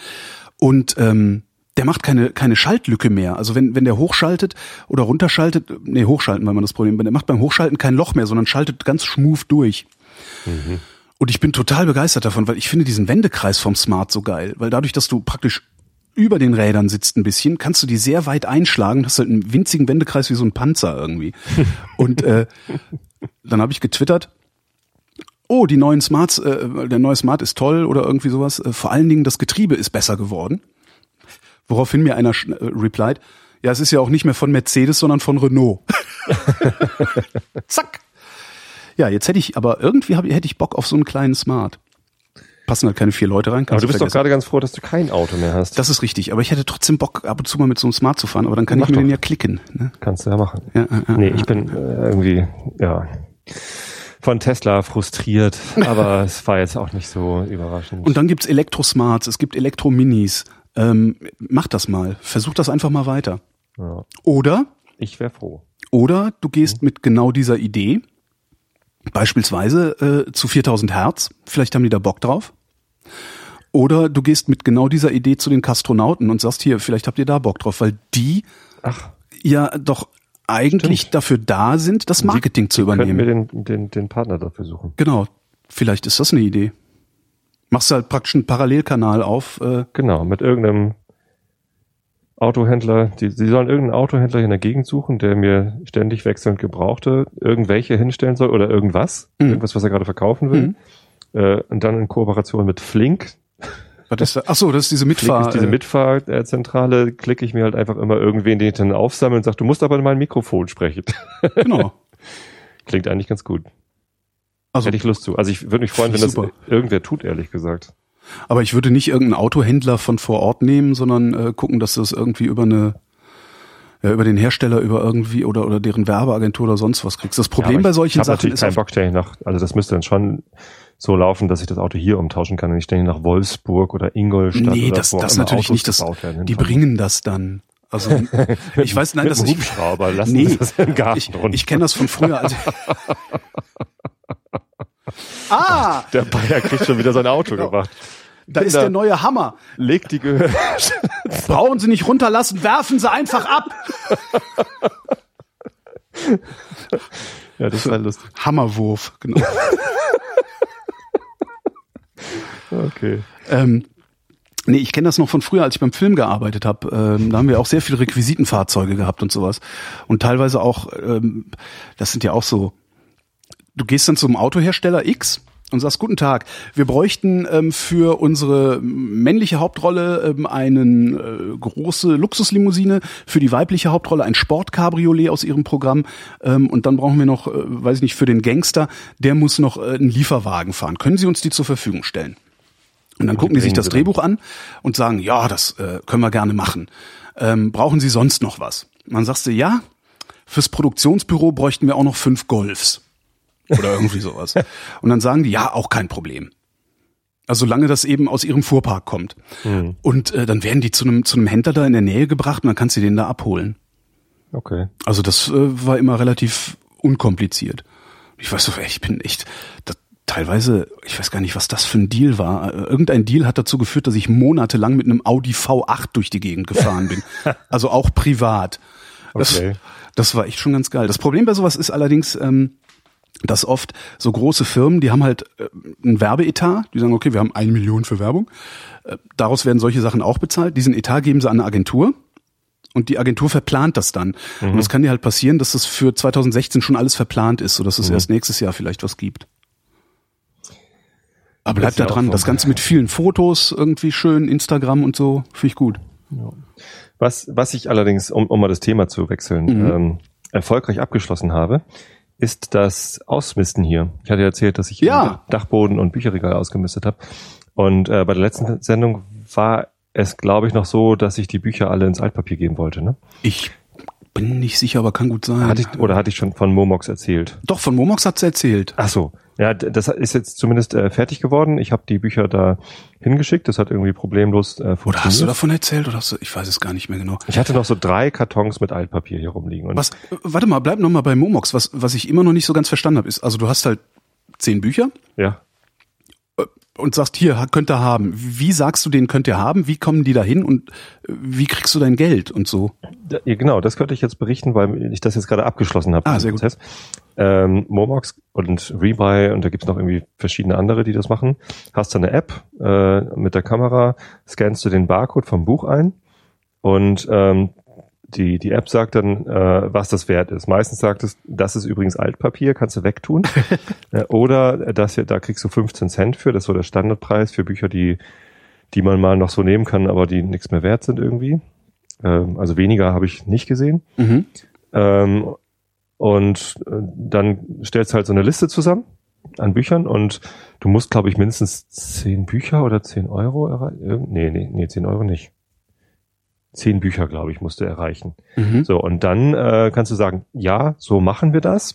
Und ähm, der macht keine, keine Schaltlücke mehr. Also wenn, wenn der hochschaltet oder runterschaltet, nee, hochschalten war man das Problem, der macht beim Hochschalten kein Loch mehr, sondern schaltet ganz schmooth durch. Und ich bin total begeistert davon, weil ich finde diesen Wendekreis vom Smart so geil. Weil dadurch, dass du praktisch über den Rädern sitzt ein bisschen, kannst du die sehr weit einschlagen, hast halt einen winzigen Wendekreis wie so ein Panzer irgendwie. Und äh, dann habe ich getwittert, oh, die neuen Smarts, äh, der neue Smart ist toll oder irgendwie sowas. Äh, vor allen Dingen das Getriebe ist besser geworden. Woraufhin mir einer äh, replied, ja, es ist ja auch nicht mehr von Mercedes, sondern von Renault. Zack. Ja, jetzt hätte ich, aber irgendwie hab, hätte ich Bock auf so einen kleinen Smart. Passen halt keine vier Leute rein. Aber du bist doch vergessen. gerade ganz froh, dass du kein Auto mehr hast. Das ist richtig, aber ich hätte trotzdem Bock, ab und zu mal mit so einem Smart zu fahren, aber dann kann Mach ich mir doch. den ja klicken. Ne? Kannst du ja machen. Ja, ja, nee, ich bin äh, irgendwie, ja, von Tesla frustriert, aber es war jetzt auch nicht so überraschend. Und dann gibt's Elektrosmarts, es gibt Elektrominis. Ähm, mach das mal, versuch das einfach mal weiter. ja, Oder, ich wäre froh. oder du gehst mit genau dieser Idee, beispielsweise äh, zu 4000 Hertz, vielleicht haben die da Bock drauf. Oder du gehst mit genau dieser Idee zu den Kastronauten und sagst hier, vielleicht habt ihr da Bock drauf, weil die Ach, ja doch eigentlich dafür da sind, das Marketing zu könnten wir übernehmen. den, den, den Partner dafür suchen. Genau. Vielleicht ist das eine Idee. Machst du halt praktisch einen Parallelkanal auf. Äh, Genau, mit irgendeinem Autohändler, die, sie sollen irgendeinen Autohändler in der Gegend suchen, der mir ständig wechselnd Gebrauchte irgendwelche hinstellen soll oder irgendwas, Mhm. irgendwas, was er gerade verkaufen will. Äh, und dann in Kooperation mit Flink, was ist da? Ach so, das ist diese Mitfahr. ist diese äh, Mitfahrzentrale, klicke ich mir halt einfach immer irgendwen, den ich dann aufsammle und sage, du musst aber in mein Mikrofon sprechen. genau. Klingt eigentlich ganz gut. Also, Hätte ich Lust zu. Also ich würde mich freuen, wenn ich das super. irgendwer tut, ehrlich gesagt. Aber ich würde nicht irgendeinen Autohändler von vor Ort nehmen, sondern äh, gucken, dass du das irgendwie über eine ja, über den Hersteller, über irgendwie oder oder deren Werbeagentur oder sonst was kriegst. Das Problem Ja, bei solchen ich Sachen natürlich ist keinen auf, Bock ständig nach, also das müsste dann schon so laufen, dass ich das Auto hier umtauschen kann und nicht ständig nach Wolfsburg oder Ingolstadt nee, oder das, wo das natürlich Autos nicht. Das, werden. die bringen das dann. Also ich weiß, nein, das Hubschrauber lassen nee, das im Garten ich, runter. ich kenne das von früher. Also, ah, Der Bayer kriegt schon wieder sein Auto Genau. gemacht. Da ist der neue Hammer. Legt die Gehör. Brauchen Sie nicht runterlassen, werfen Sie einfach ab. ja, das war lustig. Hammerwurf, genau. Okay. Ähm, nee, ich kenne das noch von früher, als ich beim Film gearbeitet habe. Ähm, da haben wir auch sehr viele Requisitenfahrzeuge gehabt und sowas. Und teilweise auch, ähm, das sind ja auch so, du gehst dann zum Autohersteller X und sagst, guten Tag, wir bräuchten ähm, für unsere männliche Hauptrolle ähm, einen äh, große Luxuslimousine, für die weibliche Hauptrolle ein Sportcabriolet aus ihrem Programm ähm, und dann brauchen wir noch, äh, weiß ich nicht, für den Gangster, der muss noch äh, einen Lieferwagen fahren. Können Sie uns die zur Verfügung stellen? Und dann gucken die sich das Drehbuch an und sagen, ja, das äh, können wir gerne machen. Ähm, brauchen Sie sonst noch was? Und dann sagst du, ja, fürs Produktionsbüro bräuchten wir auch noch fünf Golfs. Oder irgendwie sowas. Und dann sagen die, ja, auch kein Problem. Also solange das eben aus ihrem Fuhrpark kommt. Mhm. Und äh, dann werden die zu einem, zu einem Händler da in der Nähe gebracht und dann kannst du den da abholen. Okay. Also das äh, war immer relativ unkompliziert. Ich weiß so, ich bin echt, das, teilweise, ich weiß gar nicht, was das für ein Deal war. Äh, irgendein Deal hat dazu geführt, dass ich monatelang mit einem Audi V8 durch die Gegend gefahren bin. also auch privat. Das, okay. das war echt schon ganz geil. Das Problem bei sowas ist allerdings, ähm, dass oft so große Firmen, die haben halt äh, ein Werbeetat, die sagen, okay, wir haben eine Million für Werbung. Äh, daraus werden solche Sachen auch bezahlt. Diesen Etat geben sie an eine Agentur und die Agentur verplant das dann. Mhm. Und es kann dir halt passieren, dass das für 2016 schon alles verplant ist, sodass es mhm. erst nächstes Jahr vielleicht was gibt. Aber bleib da dran. Das Ganze mit vielen Fotos, irgendwie schön, Instagram und so, finde ich gut. Ja. Was, was ich allerdings, um, um mal das Thema zu wechseln, mhm. ähm, erfolgreich abgeschlossen habe, ist das Ausmisten hier. Ich hatte erzählt, dass ich ja. Dachboden und Bücherregal ausgemistet habe. Und äh, bei der letzten Sendung war es, glaube ich, noch so, dass ich die Bücher alle ins Altpapier geben wollte. Ne? Ich bin nicht sicher, aber kann gut sein. Hatte ich, oder hatte ich schon von Momox erzählt? Doch, von Momox hat's erzählt. Ach so. Ja, das ist jetzt zumindest äh, fertig geworden. Ich habe die Bücher da hingeschickt. Das hat irgendwie problemlos äh, funktioniert. Oder hast du davon erzählt oder hast du, ich weiß es gar nicht mehr genau. Ich hatte noch so drei Kartons mit Altpapier hier rumliegen. Und was, warte mal, bleib noch mal bei Momox. Was, was ich immer noch nicht so ganz verstanden habe, ist, also du hast halt zehn Bücher. Ja und sagst, hier, könnt ihr haben. Wie sagst du, den könnt ihr haben? Wie kommen die da hin und äh, wie kriegst du dein Geld und so? Ja, genau, das könnte ich jetzt berichten, weil ich das jetzt gerade abgeschlossen habe. Ah, sehr gut. Ähm, Momox und Rebuy und da gibt's noch irgendwie verschiedene andere, die das machen. Hast du eine App äh, mit der Kamera, scannst du den Barcode vom Buch ein und ähm, die, die App sagt dann, äh, was das wert ist. Meistens sagt es, das ist übrigens Altpapier, kannst du wegtun. äh, oder das hier, da kriegst du 15 Cent für, das ist so der Standardpreis für Bücher, die, die man mal noch so nehmen kann, aber die nichts mehr wert sind irgendwie. Ähm, also weniger habe ich nicht gesehen. Mhm. Ähm, und äh, dann stellst du halt so eine Liste zusammen an Büchern und du musst, glaube ich, mindestens 10 Bücher oder 10 Euro erreichen. Nee, nee, nee, 10 Euro nicht zehn Bücher, glaube ich, musst du erreichen. Mhm. So, und dann äh, kannst du sagen, ja, so machen wir das.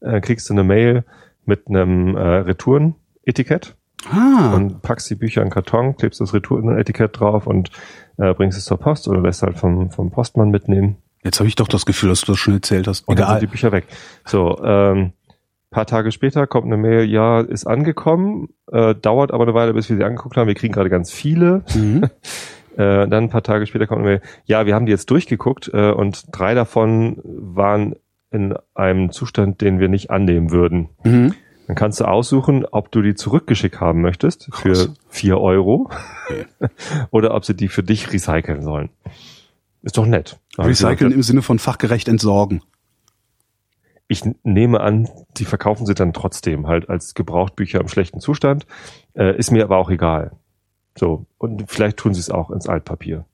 Äh, kriegst du eine Mail mit einem äh, Retouren-Etikett ah. und packst die Bücher in Karton, klebst das Retouren-Etikett drauf und äh, bringst es zur Post oder lässt halt vom, vom Postmann mitnehmen. Jetzt habe ich doch das Gefühl, dass du das schon erzählt hast. Und Egal. dann sind die Bücher weg. So, ähm, paar Tage später kommt eine Mail, ja, ist angekommen, äh, dauert aber eine Weile, bis wir sie angeguckt haben. Wir kriegen gerade ganz viele. Mhm. Äh, dann ein paar Tage später kommt Mail, ja, wir haben die jetzt durchgeguckt äh, und drei davon waren in einem Zustand, den wir nicht annehmen würden. Mhm. Dann kannst du aussuchen, ob du die zurückgeschickt haben möchtest für Krass. vier Euro oder ob sie die für dich recyceln sollen. Ist doch nett. Recyceln im Sinne von fachgerecht entsorgen. Ich nehme an, die verkaufen sie dann trotzdem halt als Gebrauchtbücher im schlechten Zustand. Äh, ist mir aber auch egal. So, und vielleicht tun sie es auch ins Altpapier.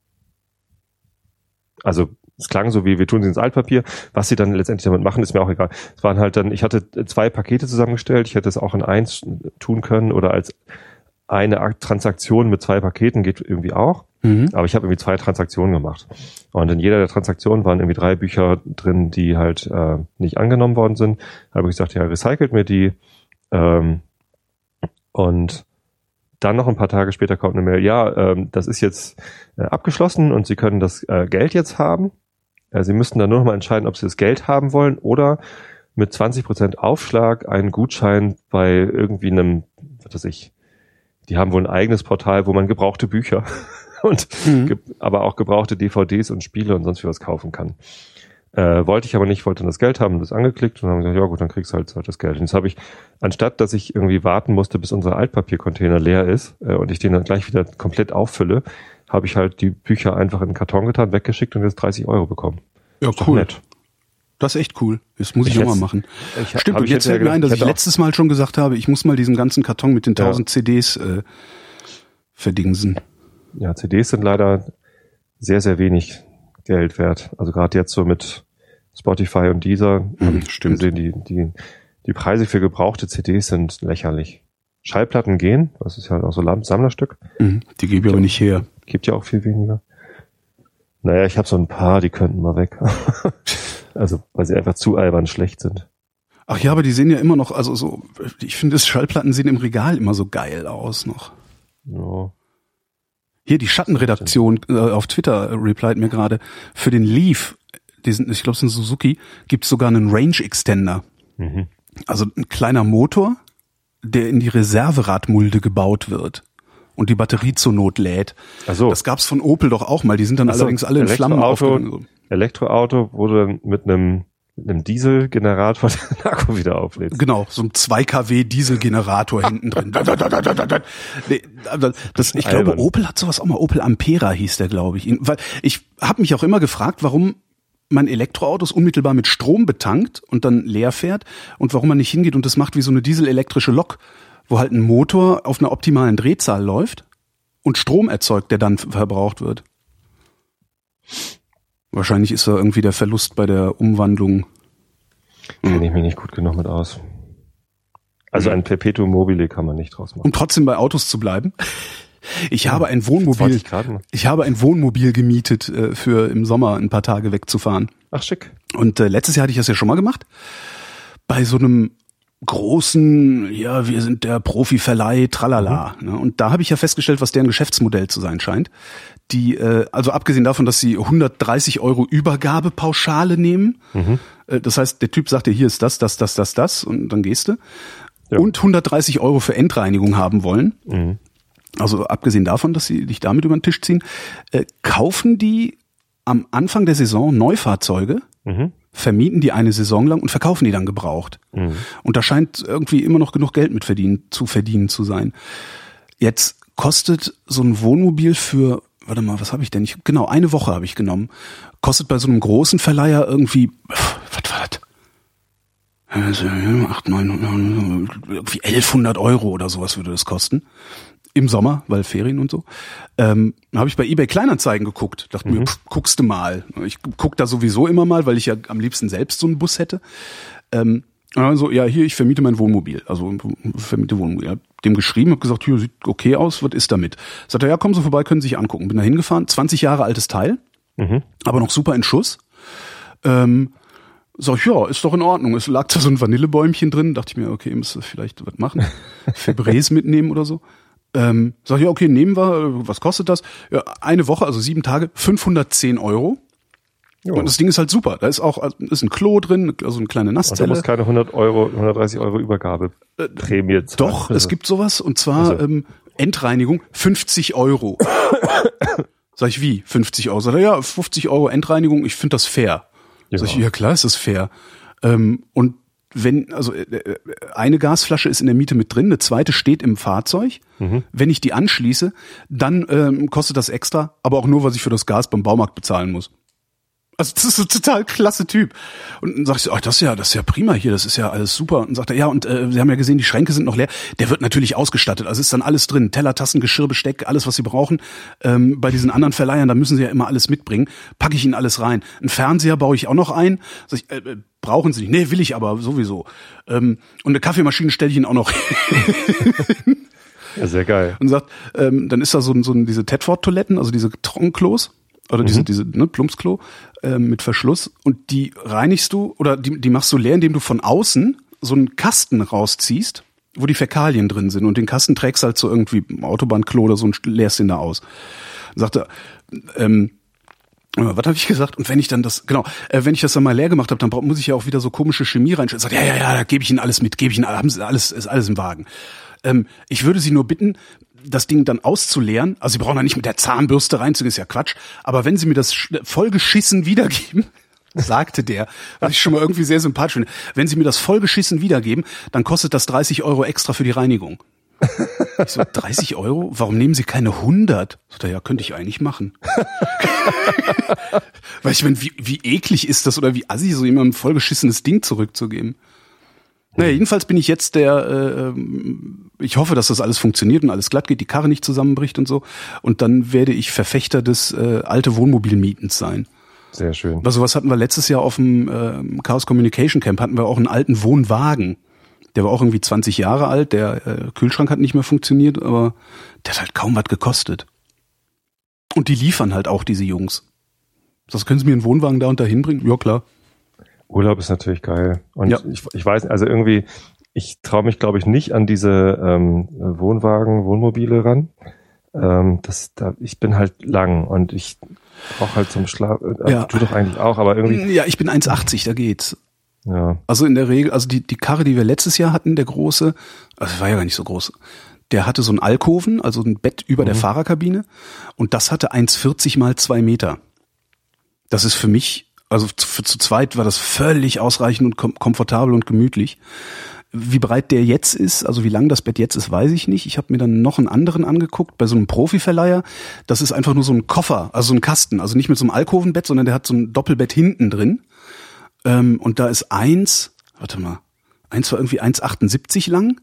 Also es klang so wie, wir tun sie ins Altpapier. Was sie dann letztendlich damit machen, ist mir auch egal. Es waren halt dann, ich hatte zwei Pakete zusammengestellt, ich hätte es auch in eins tun können oder als eine Transaktion mit zwei Paketen geht irgendwie auch. Mhm. Aber ich habe irgendwie zwei Transaktionen gemacht. Und in jeder der Transaktionen waren irgendwie drei Bücher drin, die halt äh, nicht angenommen worden sind. Da habe ich gesagt, ja, recycelt mir die. Ähm, und dann noch ein paar Tage später kommt eine Mail, ja, ähm, das ist jetzt äh, abgeschlossen und Sie können das äh, Geld jetzt haben. Äh, Sie müssten dann nur noch mal entscheiden, ob Sie das Geld haben wollen oder mit 20 Prozent Aufschlag einen Gutschein bei irgendwie einem, was weiß ich, die haben wohl ein eigenes Portal, wo man gebrauchte Bücher und mhm. aber auch gebrauchte DVDs und Spiele und sonst wie was kaufen kann. Äh, wollte ich aber nicht, wollte dann das Geld haben, das angeklickt und haben gesagt, ja gut, dann kriegst du halt, halt das Geld. Und jetzt habe ich, anstatt dass ich irgendwie warten musste, bis unser Altpapiercontainer leer ist äh, und ich den dann gleich wieder komplett auffülle, habe ich halt die Bücher einfach in den Karton getan, weggeschickt und jetzt 30 Euro bekommen. Ja, cool. Nett. Das ist echt cool. Das muss ich, ich auch mal machen. Ich, Stimmt, und jetzt fällt mir ein, dass ich letztes Mal schon gesagt habe, ich muss mal diesen ganzen Karton mit den 1000 ja. CDs äh, verdingsen. Ja, CDs sind leider sehr, sehr wenig Geld wert. Also gerade jetzt so mit Spotify und Deezer mhm, habe ich stimmt. gesehen, die, die, die Preise für gebrauchte CDs sind lächerlich. Schallplatten gehen, das ist ja auch so ein Sammlerstück. Mhm, die gebe ich aber nicht her. Gibt ja auch viel weniger. Naja, ich habe so ein paar, die könnten mal weg. also, weil sie einfach zu albern schlecht sind. Ach ja, aber die sehen ja immer noch, also so, ich finde, Schallplatten sehen im Regal immer so geil aus noch. Ja. Hier die Schattenredaktion äh, auf Twitter äh, replied mir gerade für den Leaf, diesen, ich glaube es ist ein Suzuki, gibt es sogar einen Range Extender. Mhm. Also ein kleiner Motor, der in die Reserveradmulde gebaut wird und die Batterie zur Not lädt. Ach so. Das gab's von Opel doch auch mal. Die sind dann Ach so, allerdings alle in Flammen Elektroauto, aufgegangen. Elektroauto, wo du dann mit einem, einem Dieselgenerator den Akku wieder auflädst. Genau, so ein 2 kW Dieselgenerator hinten drin. Nee, aber das, ich glaube. Opel hat sowas auch mal. Opel Ampera hieß der, glaube ich. Weil ich habe mich auch immer gefragt, warum man Elektroautos unmittelbar mit Strom betankt und dann leer fährt und warum man nicht hingeht und das macht wie so eine dieselelektrische Lok, wo halt ein Motor auf einer optimalen Drehzahl läuft und Strom erzeugt, der dann verbraucht wird. Wahrscheinlich ist da irgendwie der Verlust bei der Umwandlung. Kenne ich mich nicht gut genug mit aus. Also ein Perpetuum mobile kann man nicht draus machen. Um trotzdem bei Autos zu bleiben. Ich habe ein Wohnmobil, ich habe ein Wohnmobil gemietet, äh, für im Sommer ein paar Tage wegzufahren. Ach, schick. Und äh, letztes Jahr hatte ich das ja schon mal gemacht. Bei so einem großen, ja, wir sind der Profiverleih, tralala. Ne? Und da habe ich ja festgestellt, was deren Geschäftsmodell zu sein scheint. Die, äh, also abgesehen davon, dass sie 130 Euro Übergabepauschale nehmen. Äh, das heißt, der Typ sagt dir, hier ist das, das, das, das, das und dann gehst du. Ja. Und 130 Euro für Endreinigung haben wollen. Mhm. Also abgesehen davon, dass sie dich damit über den Tisch ziehen, äh, kaufen die am Anfang der Saison Neufahrzeuge, Mhm. Vermieten die eine Saison lang und verkaufen die dann gebraucht. Mhm. Und da scheint irgendwie immer noch genug Geld mit verdienen, zu verdienen zu sein. Jetzt kostet so ein Wohnmobil für, warte mal, was habe ich denn? Ich, genau, eine Woche habe ich genommen. Kostet bei so einem großen Verleiher irgendwie, was war das? Also, ja, 8, 9, irgendwie 1100 Euro oder sowas würde das kosten. Im Sommer, weil Ferien und so. Ähm, habe ich bei eBay Kleinanzeigen geguckt. Dachte mir, pff, guckst du mal. Ich guck da sowieso immer mal, weil ich ja am liebsten selbst so einen Bus hätte. Ähm, also, ja, hier, ich vermiete mein Wohnmobil. Also, vermiete Wohnmobil. Hab dem geschrieben, habe gesagt, hier, sieht okay aus, was ist damit? Sagt er, ja, kommen Sie vorbei, können Sie sich angucken. Bin da hingefahren, 20 Jahre altes Teil, Mhm. aber noch super in Schuss. Ähm, sag ich, ja, ist doch in Ordnung. Es lag da so ein Vanillebäumchen drin. Dachte ich mir, okay, müsste vielleicht was machen. Febreze mitnehmen oder so. Ähm, sag ich, ja, okay, nehmen wir. Äh, Was kostet das? Ja, eine Woche, also sieben Tage, 510 Euro. Jo. Und das Ding ist halt super. Da ist auch also ist ein Klo drin, also eine kleine Und da Nasszelle. muss keine 100 Euro, 130 Euro Übergabeprämie zahlen. Doch, es gibt sowas und zwar Also. ähm, Endreinigung 50 Euro. Sag ich, wie? 50 Euro? Sagt er, ja, 50 Euro Endreinigung, ich finde das fair. Ja. Sag ich, ja klar, ist das fair. Ähm, und wenn, also äh, äh, eine Gasflasche ist in der Miete mit drin, eine zweite steht im Fahrzeug. Mhm. Wenn ich die anschließe, dann ähm, kostet das extra, aber auch nur, was ich für das Gas beim Baumarkt bezahlen muss. Also das ist ein total klasse Typ. Und dann sag ich so, ach, das ist ja, das ist ja prima hier, das ist ja alles super. Und dann sagt er, ja, und äh, Sie haben ja gesehen, die Schränke sind noch leer. Der wird natürlich ausgestattet, also ist dann alles drin. Teller, Tassen, Geschirr, Besteck, alles, was Sie brauchen. Ähm, bei diesen anderen Verleihern, da müssen Sie ja immer alles mitbringen. Packe ich Ihnen alles rein. Ein Fernseher baue ich auch noch ein. Sag ich, äh, äh, brauchen Sie nicht. Nee, will ich aber sowieso. Ähm, und eine Kaffeemaschine stelle ich Ihnen auch noch Ja, sehr geil. und sagt, ähm, dann ist da so, so ein, diese Tedford-Toiletten, also diese Trockenklos oder diese, diese ne, Plumpsklo ähm, mit Verschluss und die reinigst du oder die, die machst du leer, indem du von außen so einen Kasten rausziehst, wo die Fäkalien drin sind und den Kasten trägst halt so irgendwie Autobahnklo oder so und leerst den da aus. Sagt er, ähm, äh, was habe ich gesagt? Und wenn ich dann das, genau, äh, wenn ich das dann mal leer gemacht habe, dann muss ich ja auch wieder so komische Chemie reinstellen. Sagt, ja, ja, ja, da gebe ich Ihnen alles mit, gebe ich Ihnen haben Sie alles, ist alles im Wagen. Ähm, ich würde Sie nur bitten, das Ding dann auszuleeren. Also Sie brauchen da nicht mit der Zahnbürste reinzugehen, ist ja Quatsch. Aber wenn Sie mir das sch- vollgeschissen wiedergeben, sagte der, was ich schon mal irgendwie sehr sympathisch finde, wenn Sie mir das vollgeschissen wiedergeben, dann kostet das 30 Euro extra für die Reinigung. Ich so, 30 Euro? Warum nehmen Sie keine 100? Sagt er, ja, könnte ich eigentlich machen. Weil ich meine, wie, wie eklig ist das oder wie assi, so jemandem vollgeschissenes Ding zurückzugeben? Naja, jedenfalls bin ich jetzt der, äh, ähm, ich hoffe, dass das alles funktioniert und alles glatt geht, die Karre nicht zusammenbricht und so. Und dann werde ich Verfechter des äh, alte Wohnmobilmietens sein. Sehr schön. Also was hatten wir letztes Jahr auf dem äh, Chaos Communication Camp, hatten wir auch einen alten Wohnwagen. Der war auch irgendwie 20 Jahre alt, der äh, Kühlschrank hat nicht mehr funktioniert, aber der hat halt kaum was gekostet. Und die liefern halt auch, diese Jungs. Das können sie mir einen Wohnwagen da und da hinbringen? Ja, klar. Urlaub ist natürlich geil. Und Ja. ich, ich weiß, also irgendwie, ich traue mich, glaube ich, nicht an diese ähm, Wohnwagen, Wohnmobile ran. Ähm, das, da, ich bin halt lang und ich brauche halt zum Schlaf. Äh, Ja. Du doch eigentlich auch, aber irgendwie, Ja, ich bin 1,80, da geht's. ja. Also in der Regel, also die, die Karre, die wir letztes Jahr hatten, der große, also war ja gar nicht so groß, der hatte so einen Alkoven, also ein Bett über der Fahrerkabine und das hatte 1,40 mal zwei Meter. Das ist für mich, also zu, zu zweit war das völlig ausreichend und kom komfortabel und gemütlich. Wie breit der jetzt ist, also wie lang das Bett jetzt ist, weiß ich nicht. Ich habe mir dann noch einen anderen angeguckt bei so einem Profiverleiher. Das ist einfach nur so ein Koffer, also so ein Kasten, also nicht mit so einem Alkovenbett, sondern der hat so ein Doppelbett hinten drin. Ähm, und da ist eins, warte mal, eins war irgendwie 1,78 lang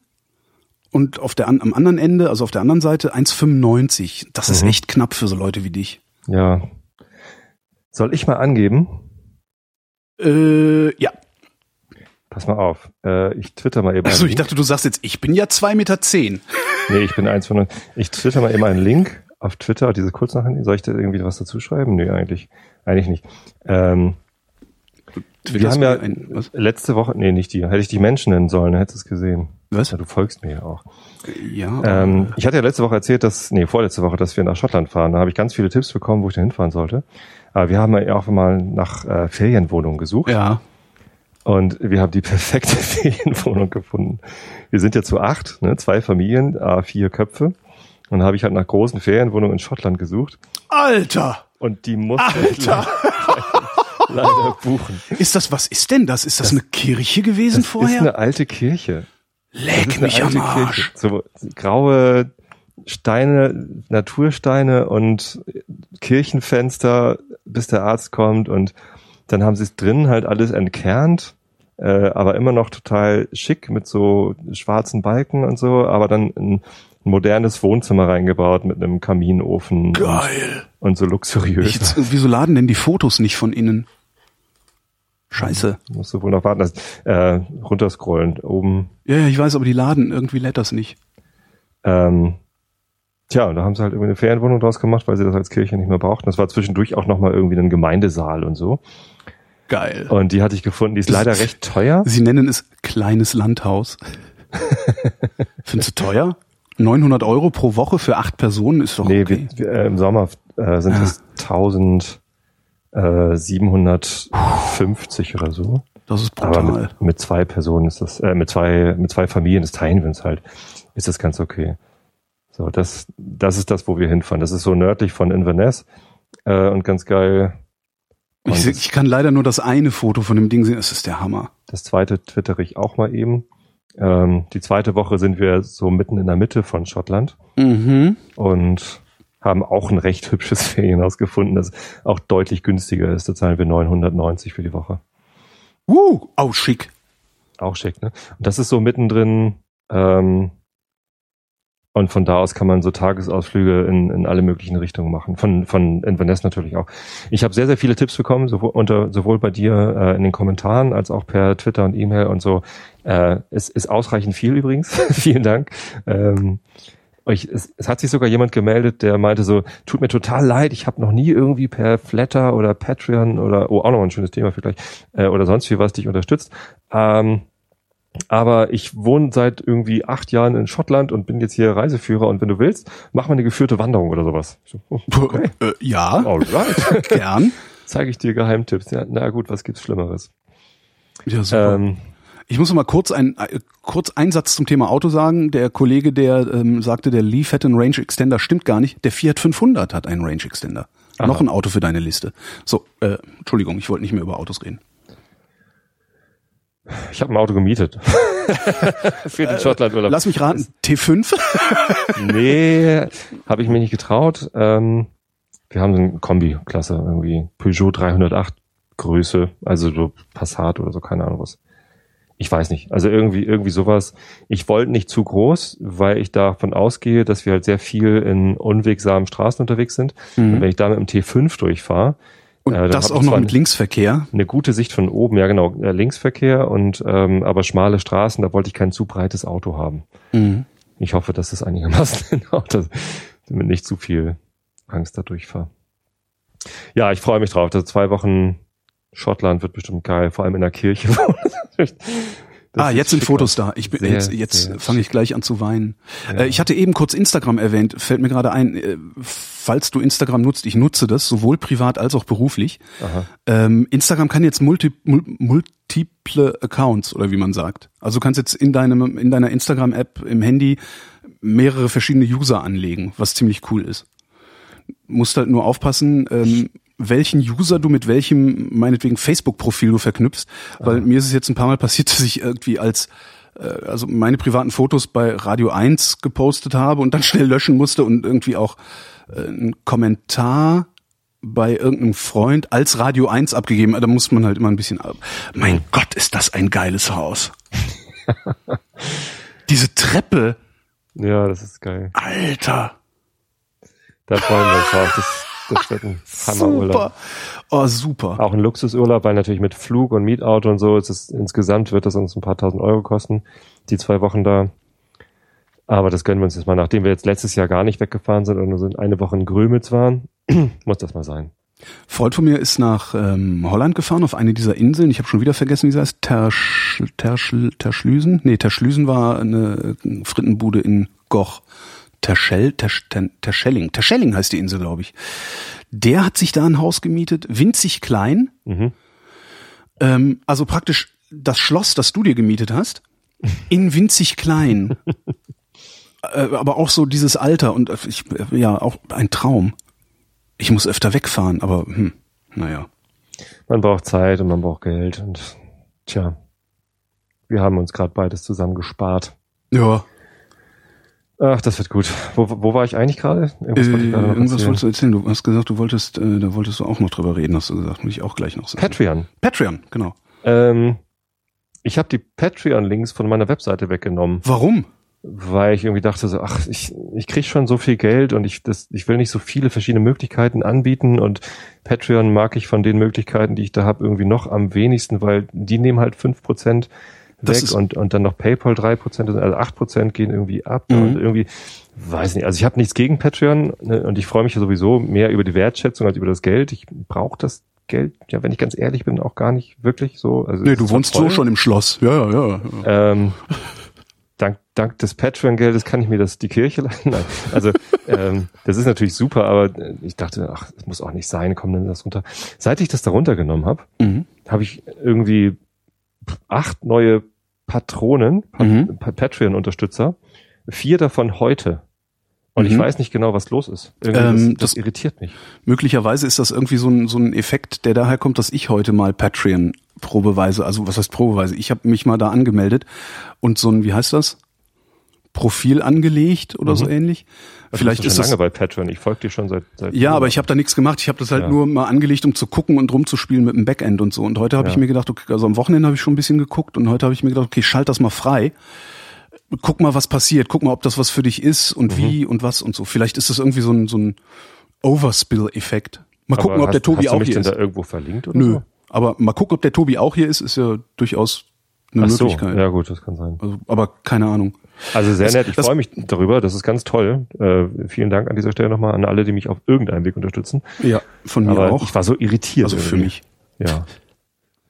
und auf der am anderen Ende, also auf der anderen Seite 1,95. Das ist Mhm. echt knapp für so Leute wie dich. Ja. Soll ich mal angeben? Äh, ja. Pass mal auf. Äh, ich twitter mal eben. Also einen ich dachte, du sagst jetzt, ich bin ja zwei Meter. zehn. Nee, ich bin eins von. Ich twitter mal eben einen Link auf Twitter, diese Kurznachrichten. Soll ich da irgendwie was dazu schreiben? Nee, eigentlich, eigentlich nicht. Ähm, wir haben ja ein, letzte Woche, nee, nicht die. Hätte ich die Menschen nennen sollen, dann hättest du es gesehen. was? Ja, du folgst mir ja auch. Ja. Ähm, ich hatte ja letzte Woche erzählt, dass, nee, vorletzte Woche, dass wir nach Schottland fahren. Da habe ich ganz viele Tipps bekommen, wo ich da hinfahren sollte. Aber wir haben ja auch mal nach äh, Ferienwohnungen gesucht. ja. Und wir haben die perfekte Ferienwohnung gefunden. Wir sind ja zu acht, ne? zwei Familien, äh, vier Köpfe. Und da habe ich halt nach großen Ferienwohnungen in Schottland gesucht. Alter! Und die musste ich Alter! leider, leider buchen. Ist das, was ist denn das? Ist das, eine Kirche gewesen Das ist vorher? eine alte Kirche. Das Leck ist mich am Arsch. So graue Steine, Natursteine und Kirchenfenster, bis der Arzt kommt. Und dann haben sie es drin halt alles entkernt, äh, aber immer noch total schick mit so schwarzen Balken und so, aber dann ein, ein modernes Wohnzimmer reingebaut mit einem Kaminofen Geil. und, und so luxuriös. Jetzt, wieso laden denn die Fotos nicht von innen? Scheiße. Musst du wohl noch warten, dass, äh, runterscrollen. Oben Ja, ja, ich weiß, aber die laden, irgendwie lädt das nicht. Ähm, tja, und da haben sie halt irgendwie eine Ferienwohnung draus gemacht, weil sie das als Kirche nicht mehr brauchten. Das war zwischendurch auch nochmal irgendwie ein Gemeindesaal und so. Geil. Und die hatte ich gefunden, die ist leider recht teuer. Sie nennen es kleines Landhaus. Findest du teuer? 900 Euro pro Woche für acht Personen ist doch Nee, okay. wir, äh, im Sommer äh, sind Ja. es 1750 oder so. Das ist Aber brutal. mit, mit zwei Personen ist das, äh, mit zwei, mit zwei Familien, das teilen wir uns halt, ist das ganz okay. So, das, das ist das, wo wir hinfahren. Das ist so nördlich von Inverness äh, und ganz geil. Und Ich, ich kann leider nur das eine Foto von dem Ding sehen. Es ist der Hammer. Das zweite twittere ich auch mal eben. Ähm, die zweite Woche sind wir so mitten in der Mitte von Schottland Mhm. und haben auch ein recht hübsches Ferienhaus gefunden, das auch deutlich günstiger ist. Da zahlen wir 990 für die Woche. Uh, oh, schick. Auch schick, ne? Und das ist so mittendrin. Ähm, und von da aus kann man so Tagesausflüge in, in alle möglichen Richtungen machen. Von, von Inverness natürlich auch. Ich habe sehr, sehr viele Tipps bekommen, sowohl, unter, sowohl bei dir äh, in den Kommentaren als auch per Twitter und E-Mail und so. Äh, es ist ausreichend viel übrigens. Vielen Dank. Ähm, ich, es, es hat sich sogar jemand gemeldet, der meinte so, tut mir total leid, ich habe noch nie irgendwie per Flatter oder Patreon oder, oh, auch noch ein schönes Thema für gleich, äh, oder sonst wie was dich unterstützt. Ähm, aber ich wohne seit irgendwie acht Jahren in Schottland und bin jetzt hier Reiseführer und wenn du willst, mach mal eine geführte Wanderung oder sowas. So, oh, okay, Äh, ja, alright. gern. Zeige ich dir Geheimtipps. Ja, na gut, was gibt's Schlimmeres? Ja, super. Ähm, Ich muss noch mal kurz ein äh, kurz einen Satz zum Thema Auto sagen. Der Kollege, der ähm, sagte, der Leaf hätte einen Range Extender, stimmt gar nicht. Der Fiat 500 hat einen Range Extender. Aha. Noch ein Auto für deine Liste. So, äh, Entschuldigung, ich wollte nicht mehr über Autos reden. Ich habe ein Auto gemietet. für den Schottlandurlaub. Lass mich raten, T5? Nee, habe ich mir nicht getraut. Ähm, wir haben so eine Kombi-Klasse, irgendwie Peugeot 308 Größe, also so Passat oder so, keine Ahnung was. Ich weiß nicht. Also irgendwie, irgendwie sowas. Ich wollte nicht zu groß, weil ich davon ausgehe, dass wir halt sehr viel in unwegsamen Straßen unterwegs sind. Und wenn ich da mit dem T5 durchfahre, Und Äh, das auch noch mit Linksverkehr. Eine gute Sicht von oben, ja genau, äh, Linksverkehr und ähm, aber schmale Straßen, da wollte ich kein zu breites Auto haben. Mhm. Ich hoffe, dass es einigermaßen in Ordnung ist, damit nicht zu viel Angst dadurch fahre. Ja, ich freue mich drauf. Das zwei Wochen Schottland wird bestimmt geil, vor allem in der Kirche. Das ah, jetzt sind Fotos da. Ich bin Sehr, jetzt, jetzt fange ich gleich an zu weinen. Ja. Äh, ich hatte eben kurz Instagram erwähnt, fällt mir gerade ein, äh, falls du Instagram nutzt, ich nutze das sowohl privat als auch beruflich. Ähm, Instagram kann jetzt multi, mul, multiple Accounts oder wie man sagt. Also du kannst jetzt in deinem in deiner Instagram App im Handy mehrere verschiedene User anlegen, was ziemlich cool ist. Musst halt nur aufpassen, ähm, welchen User du mit welchem meinetwegen Facebook Profil du verknüpfst, weil mir ist es jetzt ein paar mal passiert, dass ich irgendwie als äh, also meine privaten Fotos bei Radio 1 gepostet habe und dann schnell löschen musste und irgendwie auch äh, einen Kommentar bei irgendeinem Freund als Radio 1 abgegeben. Da muss man halt immer ein bisschen. ab- Mein Gott, ist das ein geiles Haus. Diese Treppe, Ja, das ist geil. Alter. Da freuen wir uns drauf. Hammerurlaub. Super. Oh, super. Auch ein Luxusurlaub, weil natürlich mit Flug und Mietauto und so ist es insgesamt wird das uns ein paar tausend Euro kosten, die zwei Wochen da. Aber das gönnen wir uns jetzt mal, nachdem wir jetzt letztes Jahr gar nicht weggefahren sind und nur eine Woche in Grömitz waren, muss das mal sein. Freund von mir ist nach ähm, Holland gefahren, auf eine dieser Inseln. Ich habe schon wieder vergessen, wie sie heißt. Tersch, Tersch, Terschlüsen? Nee, Terschlüsen war eine äh, Frittenbude in Goch. Terschell, Tersch, Ter, Terschelling. Terschelling heißt die Insel, glaube ich. Der hat sich da ein Haus gemietet, winzig klein. Mhm. Ähm, also praktisch das Schloss, das du dir gemietet hast, in winzig klein. äh, aber auch so dieses Alter und äh, ich, äh, ja, auch ein Traum. Ich muss öfter wegfahren, aber hm, naja. Man braucht Zeit und man braucht Geld und tja, wir haben uns gerade beides zusammen gespart. Ja. Ach, das wird gut. Wo, wo war ich eigentlich gerade? Äh, Irgendwas, wollte ich gerade noch irgendwas wolltest du erzählen. Du hast gesagt, du wolltest, äh, da wolltest du auch noch drüber reden, hast du gesagt. Muss ich auch gleich noch sagen. Patreon. Patreon, genau. Ähm, ich habe die Patreon-Links von meiner Webseite weggenommen, Warum? weil ich irgendwie dachte so, ach, ich, ich krieg schon so viel Geld und ich, das, ich will nicht so viele verschiedene Möglichkeiten anbieten und Patreon mag ich von den Möglichkeiten, die ich da habe, irgendwie noch am wenigsten, weil die nehmen halt fünf Prozent weg und, und dann noch PayPal drei Prozent, also acht Prozent gehen irgendwie ab Mhm. und irgendwie, weiß nicht, also ich habe nichts gegen Patreon ne, und ich freue mich ja sowieso mehr über die Wertschätzung als über das Geld. Ich brauche das Geld, ja, wenn ich ganz ehrlich bin, auch gar nicht wirklich so. Also Nee, es du wohnst so schon im Schloss. Ja, ja, ja. ähm, dank, dank des Patreon-Geldes kann ich mir das die Kirche leisten. Nein. Also ähm, das ist natürlich super, aber ich dachte, ach, das muss auch nicht sein, komm, nimm das runter. Seit ich das da runtergenommen habe, Mhm. habe ich irgendwie acht neue Patronen, Pa- Mhm. Pa- Patreon-Unterstützer, vier davon heute. Und ich Mhm. weiß nicht genau, was los ist. Ähm, das, das das- irritiert mich. Möglicherweise ist das irgendwie so ein, so ein Effekt, der daher kommt, dass ich heute mal Patreon probeweise, also was heißt probeweise? Ich habe mich mal da angemeldet und so ein, wie heißt das? Profil angelegt oder so ähnlich. Also Vielleicht du ist lange bei Patreon. Ich folge dir schon seit, seit Ja, aber ich habe da nichts gemacht. Ich habe das halt Ja. nur mal angelegt, um zu gucken und rumzuspielen mit dem Backend und so. Und heute habe Ja. ich mir gedacht, okay, also am Wochenende habe ich schon ein bisschen geguckt und heute habe ich mir gedacht, okay, schalt das mal frei. Guck mal, was passiert. Guck mal, ob das was für dich ist und Mhm. wie und was und so. Vielleicht ist das irgendwie so ein, so ein Overspill-Effekt. Mal Aber gucken, ob hast, der Tobi hast du auch mich hier denn ist. da irgendwo verlinkt oder Nö. so? Aber mal gucken, ob der Tobi auch hier ist, ist ja durchaus eine Ach so, Möglichkeit. ja gut, das kann sein. Also, aber keine Ahnung. Also sehr Das- nett, ich freue mich darüber, das ist ganz toll. Äh, vielen Dank an dieser Stelle nochmal an alle, die mich auf irgendeinem Weg unterstützen. Ja, von mir Aber auch. ich war so irritiert. Also für irgendwie. mich. Ja.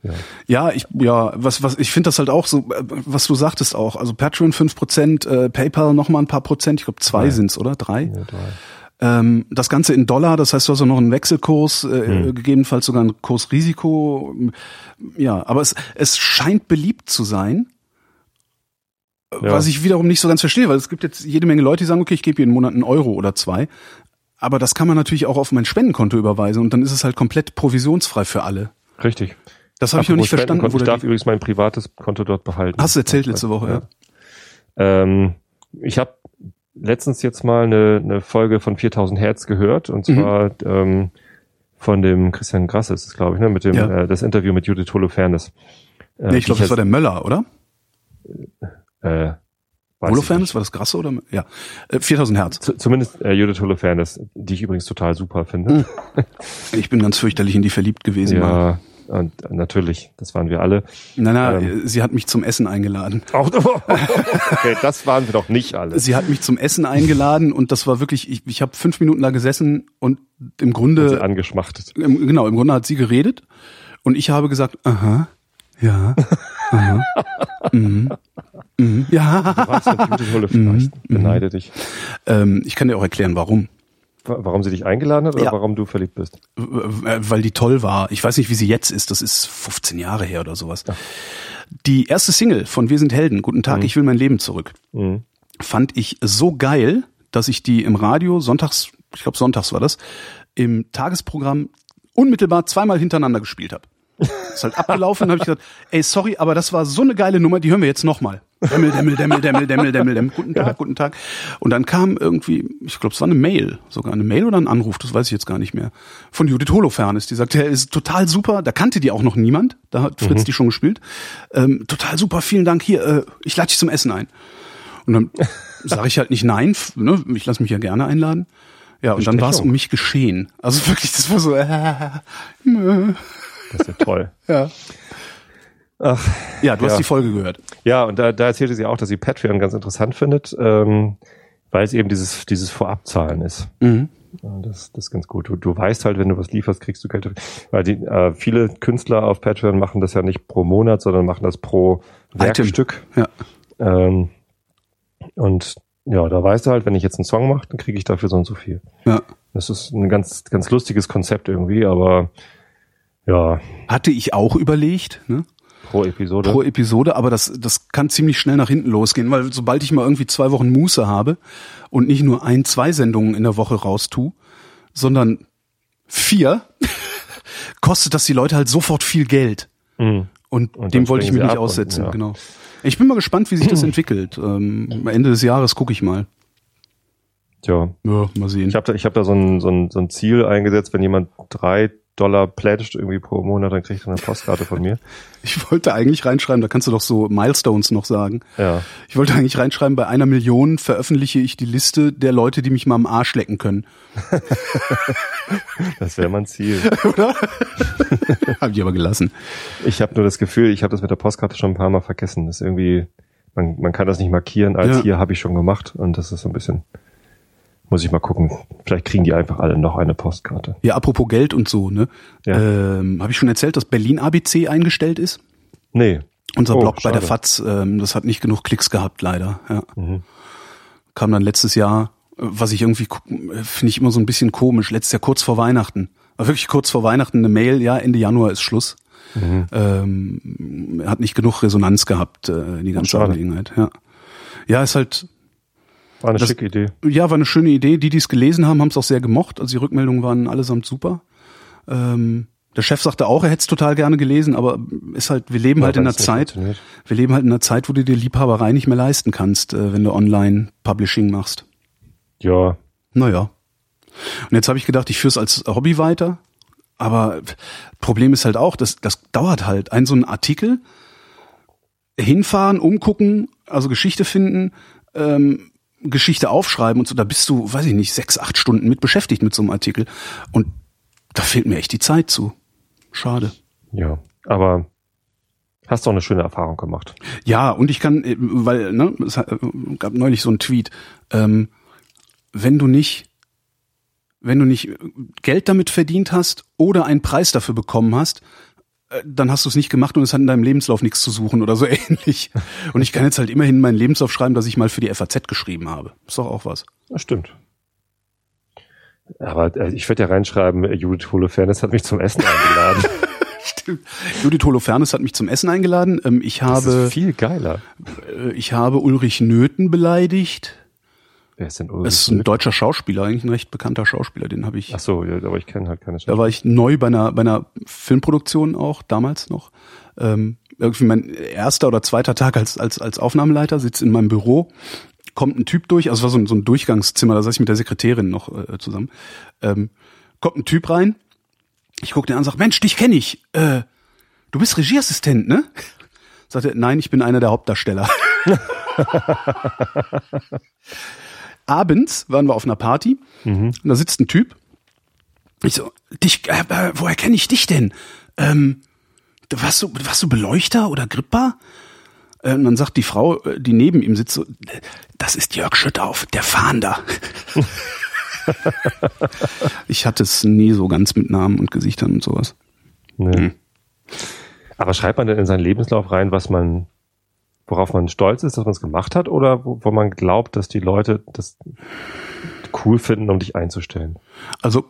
ja. Ja, ich ja, was was ich finde das halt auch so, äh, was du sagtest auch. Also Patreon 5%, äh, PayPal noch mal ein paar Prozent. Ich glaube zwei Drei. sind's oder drei. ja drei. Ähm, das Ganze in Dollar, das heißt, du hast auch noch einen Wechselkurs, äh, Hm. gegebenenfalls sogar ein Kursrisiko. Ja, aber es es scheint beliebt zu sein. Ja. Was ich wiederum nicht so ganz verstehe, weil es gibt jetzt jede Menge Leute, die sagen, okay, ich gebe jeden Monat einen Euro oder zwei. Aber das kann man natürlich auch auf mein Spendenkonto überweisen und dann ist es halt komplett provisionsfrei für alle. Richtig. Das habe ich noch nicht verstanden. Ich da darf übrigens mein privates Konto dort behalten. Hast du erzählt letzte Woche, ja. Ähm, ich habe letztens jetzt mal eine, eine Folge von 4000 Hertz gehört und Mhm. zwar ähm, von dem Christian Grass ist es, glaube ich, ne, mit dem Ja. äh, das Interview mit Judith Holofernes. Äh, Nee, ich glaube, das war der Möller, oder? Äh, Holofernes, war das Grasse oder? Ja, äh, 4000 Hertz. Z zumindest äh, Judith Holofernes, die ich übrigens total super finde. Ich bin ganz fürchterlich in die verliebt gewesen. Ja, und äh, natürlich, das waren wir alle. Nein, nein, sie hat mich zum Essen eingeladen. Auch, okay, das waren wir doch nicht alle. Sie hat mich zum Essen eingeladen und das war wirklich, ich, ich habe fünf Minuten da gesessen und im Sie Grunde, angeschmachtet. im, genau, im Grunde hat sie geredet und ich habe gesagt, aha, ja, aha, mhm, mhm, ja. Du warst mit Judith Holofernes. Ich beneide dich. Ähm, ich kann dir auch erklären, warum. Wa- Warum sie dich eingeladen hat oder Ja. warum du verliebt bist? Weil die toll war. Ich weiß nicht, wie sie jetzt ist. Das ist 15 Jahre her oder sowas. Die erste Single von Wir sind Helden, Guten Tag, ich will mein Leben zurück, Mhm. fand ich so geil, dass ich die im Radio sonntags, ich glaube sonntags war das, im Tagesprogramm unmittelbar zweimal hintereinander gespielt habe. Ist halt abgelaufen und habe ich gesagt, ey, sorry, aber das war so eine geile Nummer, die hören wir jetzt nochmal. Dämmel, Dämmel, Dämmel, Dämmel, Dämmel, Dämmel, Dämmel. Guten Tag, guten Tag. Und dann kam irgendwie, ich glaube, es war eine Mail, sogar eine Mail oder ein Anruf, das weiß ich jetzt gar nicht mehr, von Judith Holofernes. Die sagte, er ist total super, da kannte die auch noch niemand, da hat Fritz die schon gespielt. Ähm, total super, vielen Dank, hier, äh, ich lade dich zum Essen ein. Und dann sage ich halt nicht nein, ne? ich lasse mich ja gerne einladen. Ja, und dann war es um mich geschehen. Also wirklich, das war so, äh, äh, Das ist ja toll. ja. Ach, Ja, du Ja. hast die Folge gehört. Ja, und da, da erzählte sie auch, dass sie Patreon ganz interessant findet, ähm, weil es eben dieses, dieses Vorabzahlen ist. Mhm. Das, das ist ganz gut. Du, du weißt halt, wenn du was lieferst, kriegst du Geld. Weil die, äh, viele Künstler auf Patreon machen das ja nicht pro Monat, sondern machen das pro. Werkstück. Ja. Ähm, und ja, da weißt du halt, wenn ich jetzt einen Song mache, dann kriege ich dafür so und so viel. Ja. Das ist ein ganz, ganz lustiges Konzept irgendwie, aber ja, Hatte ich auch überlegt, ne? pro Episode. pro Episode, aber das, das kann ziemlich schnell nach hinten losgehen, weil sobald ich mal irgendwie zwei Wochen Muße habe und nicht nur ein, zwei Sendungen in der Woche raustue, sondern vier, kostet das die Leute halt sofort viel Geld. Mhm. Und, Und dem wollte ich sie nicht ab und- aussetzen, ja. genau. Ich bin mal gespannt, wie sich das entwickelt. Ähm, am Ende des Jahres gucke ich mal. Tja, Ja, mal sehen. Ich habe da, ich hab da so, ein, so, ein, so ein Ziel eingesetzt, wenn jemand drei Dollar pledgt irgendwie pro Monat, dann kriegt er eine Postkarte von mir. Ich wollte eigentlich reinschreiben, da kannst du doch so Milestones noch sagen. Ja. Ich wollte eigentlich reinschreiben, bei einer Million veröffentliche ich die Liste der Leute, die mich mal am Arsch lecken können. Das wäre mein Ziel. Hab ich aber gelassen. Ich habe nur das Gefühl, ich habe das mit der Postkarte schon ein paar Mal vergessen. Das ist irgendwie, man, man kann das nicht markieren, als Ja. hier habe ich schon gemacht. Und das ist so ein bisschen, muss ich mal gucken. Vielleicht kriegen die einfach alle noch eine Postkarte. Ja, apropos Geld und so, ne? Ja. Ähm, Habe ich schon erzählt, dass Berlin ABC eingestellt ist? Nee. Unser Oh, Blog bei der schade. FAZ, ähm, das hat nicht genug Klicks gehabt, leider. Ja. Mhm. Kam dann letztes Jahr, äh, was ich irgendwie äh, finde ich immer so ein bisschen komisch, letztes Jahr kurz vor Weihnachten. War wirklich kurz vor Weihnachten eine Mail, ja, Ende Januar ist Schluss. Mhm. Ähm, hat nicht genug Resonanz gehabt, äh, die ganze Schade. Angelegenheit. Ja. ja, ist halt, War eine Das- schicke Idee. ja, war eine schöne Idee. Die, die es gelesen haben, haben es auch sehr gemocht. Also die Rückmeldungen waren allesamt super. Ähm, der Chef sagte auch, er hätte es total gerne gelesen, aber ist halt, wir leben Ja, halt in einer Zeit, wir leben halt in einer Zeit, wo du dir Liebhaberei nicht mehr leisten kannst, äh, wenn du online Publishing machst. Ja. Naja. Und jetzt habe ich gedacht, ich führe es als Hobby weiter. Aber Problem ist halt auch, das, das dauert halt. Ein so ein Artikel, hinfahren, umgucken, also Geschichte finden, ähm, Geschichte aufschreiben und so, da bist du, weiß ich nicht, sechs, acht Stunden mit beschäftigt mit so einem Artikel. Und da fehlt mir echt die Zeit zu. Schade. Ja. Aber hast doch eine schöne Erfahrung gemacht. Ja, und ich kann, äh, weil, ne, es äh, gab neulich so einen Tweet, ähm, wenn du nicht, wenn du nicht Geld damit verdient hast oder einen Preis dafür bekommen hast, dann hast du es nicht gemacht und es hat in deinem Lebenslauf nichts zu suchen oder so ähnlich. Und ich kann jetzt halt immerhin in meinen Lebenslauf schreiben, dass ich mal für die FAZ geschrieben habe. Ist doch auch was. Das stimmt. Aber äh, ich werde ja reinschreiben, äh, Judith Holofernes hat mich zum Essen eingeladen. Stimmt. Judith Holofernes hat mich zum Essen eingeladen. Ähm, ich Das habe, ist viel geiler. äh, ich habe Ulrich Nöthen beleidigt. Wer ist denn Das Ulrich? ist ein deutscher Schauspieler, eigentlich ein recht bekannter Schauspieler, den habe ich Ach so, ja, aber ich kenne halt keine Da war ich neu bei einer, bei einer Filmproduktion auch, damals noch. Ähm, irgendwie mein erster oder zweiter Tag als, als, als Aufnahmeleiter, sitze in meinem Büro, kommt ein Typ durch, also es war so ein, so ein Durchgangszimmer, da saß ich mit der Sekretärin noch äh, zusammen. Ähm, kommt ein Typ rein, ich gucke den an und sag, Mensch, dich kenne ich. Äh, du bist Regieassistent, ne? Sagt er, nein, ich bin einer der Hauptdarsteller. Abends waren wir auf einer Party mhm. und da sitzt ein Typ. Ich so, dich, äh, äh woher kenne ich dich denn? Ähm, warst du, warst du Beleuchter oder Gripper? Äh, und dann sagt die Frau, äh, die neben ihm sitzt, so, das ist Jörg Schüttauf, der Fahnder. ich hatte es nie so ganz mit Namen und Gesichtern und sowas. Nee. Hm. Aber schreibt man denn in seinen Lebenslauf rein, was man, worauf man stolz ist, dass man es gemacht hat, oder wo, wo man glaubt, dass die Leute das cool finden, um dich einzustellen? Also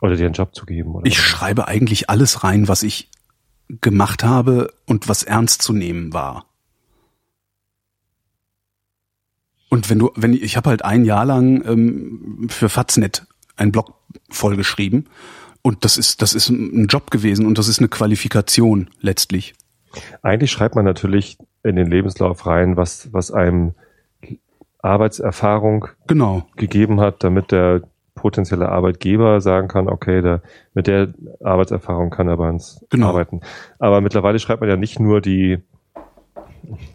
oder dir einen Job zu geben? Oder ich was? schreibe eigentlich alles rein, was ich gemacht habe und was ernst zu nehmen war. Und wenn du, wenn ich, ich habe halt ein Jahr lang ähm, für Faznet einen Blog vollgeschrieben und das ist, das ist ein Job gewesen und das ist eine Qualifikation letztlich. Eigentlich schreibt man natürlich in den Lebenslauf rein, was, was einem Arbeitserfahrung genau. gegeben hat, damit der potenzielle Arbeitgeber sagen kann, okay, der, mit der Arbeitserfahrung kann er bei uns genau. arbeiten. Aber mittlerweile schreibt man ja nicht nur die,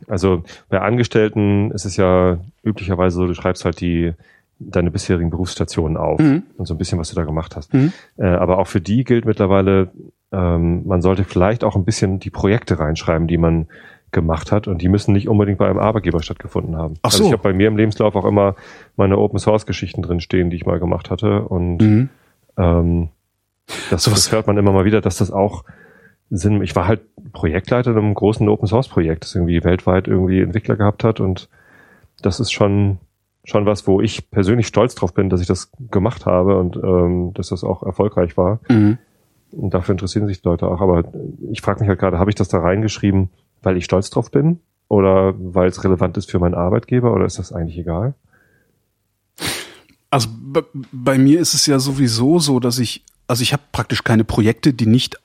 also bei Angestellten ist es ja üblicherweise so, du schreibst halt die deine bisherigen Berufsstationen auf mhm. und so ein bisschen, was du da gemacht hast. Mhm. Äh, aber auch für die gilt mittlerweile, ähm, man sollte vielleicht auch ein bisschen die Projekte reinschreiben, die man gemacht hat und die müssen nicht unbedingt bei einem Arbeitgeber stattgefunden haben. Ach so. Also ich habe bei mir im Lebenslauf auch immer meine Open Source Geschichten drin stehen, die ich mal gemacht hatte und mhm. ähm, das, so das hört man immer mal wieder, dass das auch Sinn. Ich war halt Projektleiter in einem großen Open Source Projekt, das irgendwie weltweit irgendwie Entwickler gehabt hat und das ist schon schon was, wo ich persönlich stolz drauf bin, dass ich das gemacht habe und ähm, dass das auch erfolgreich war. Mhm. Und dafür interessieren sich die Leute auch. Aber ich frage mich halt gerade, habe ich das da reingeschrieben, weil ich stolz drauf bin? Oder weil es relevant ist für meinen Arbeitgeber? Oder ist das eigentlich egal? Also bei mir ist es ja sowieso so, dass ich, also ich habe praktisch keine Projekte, die nicht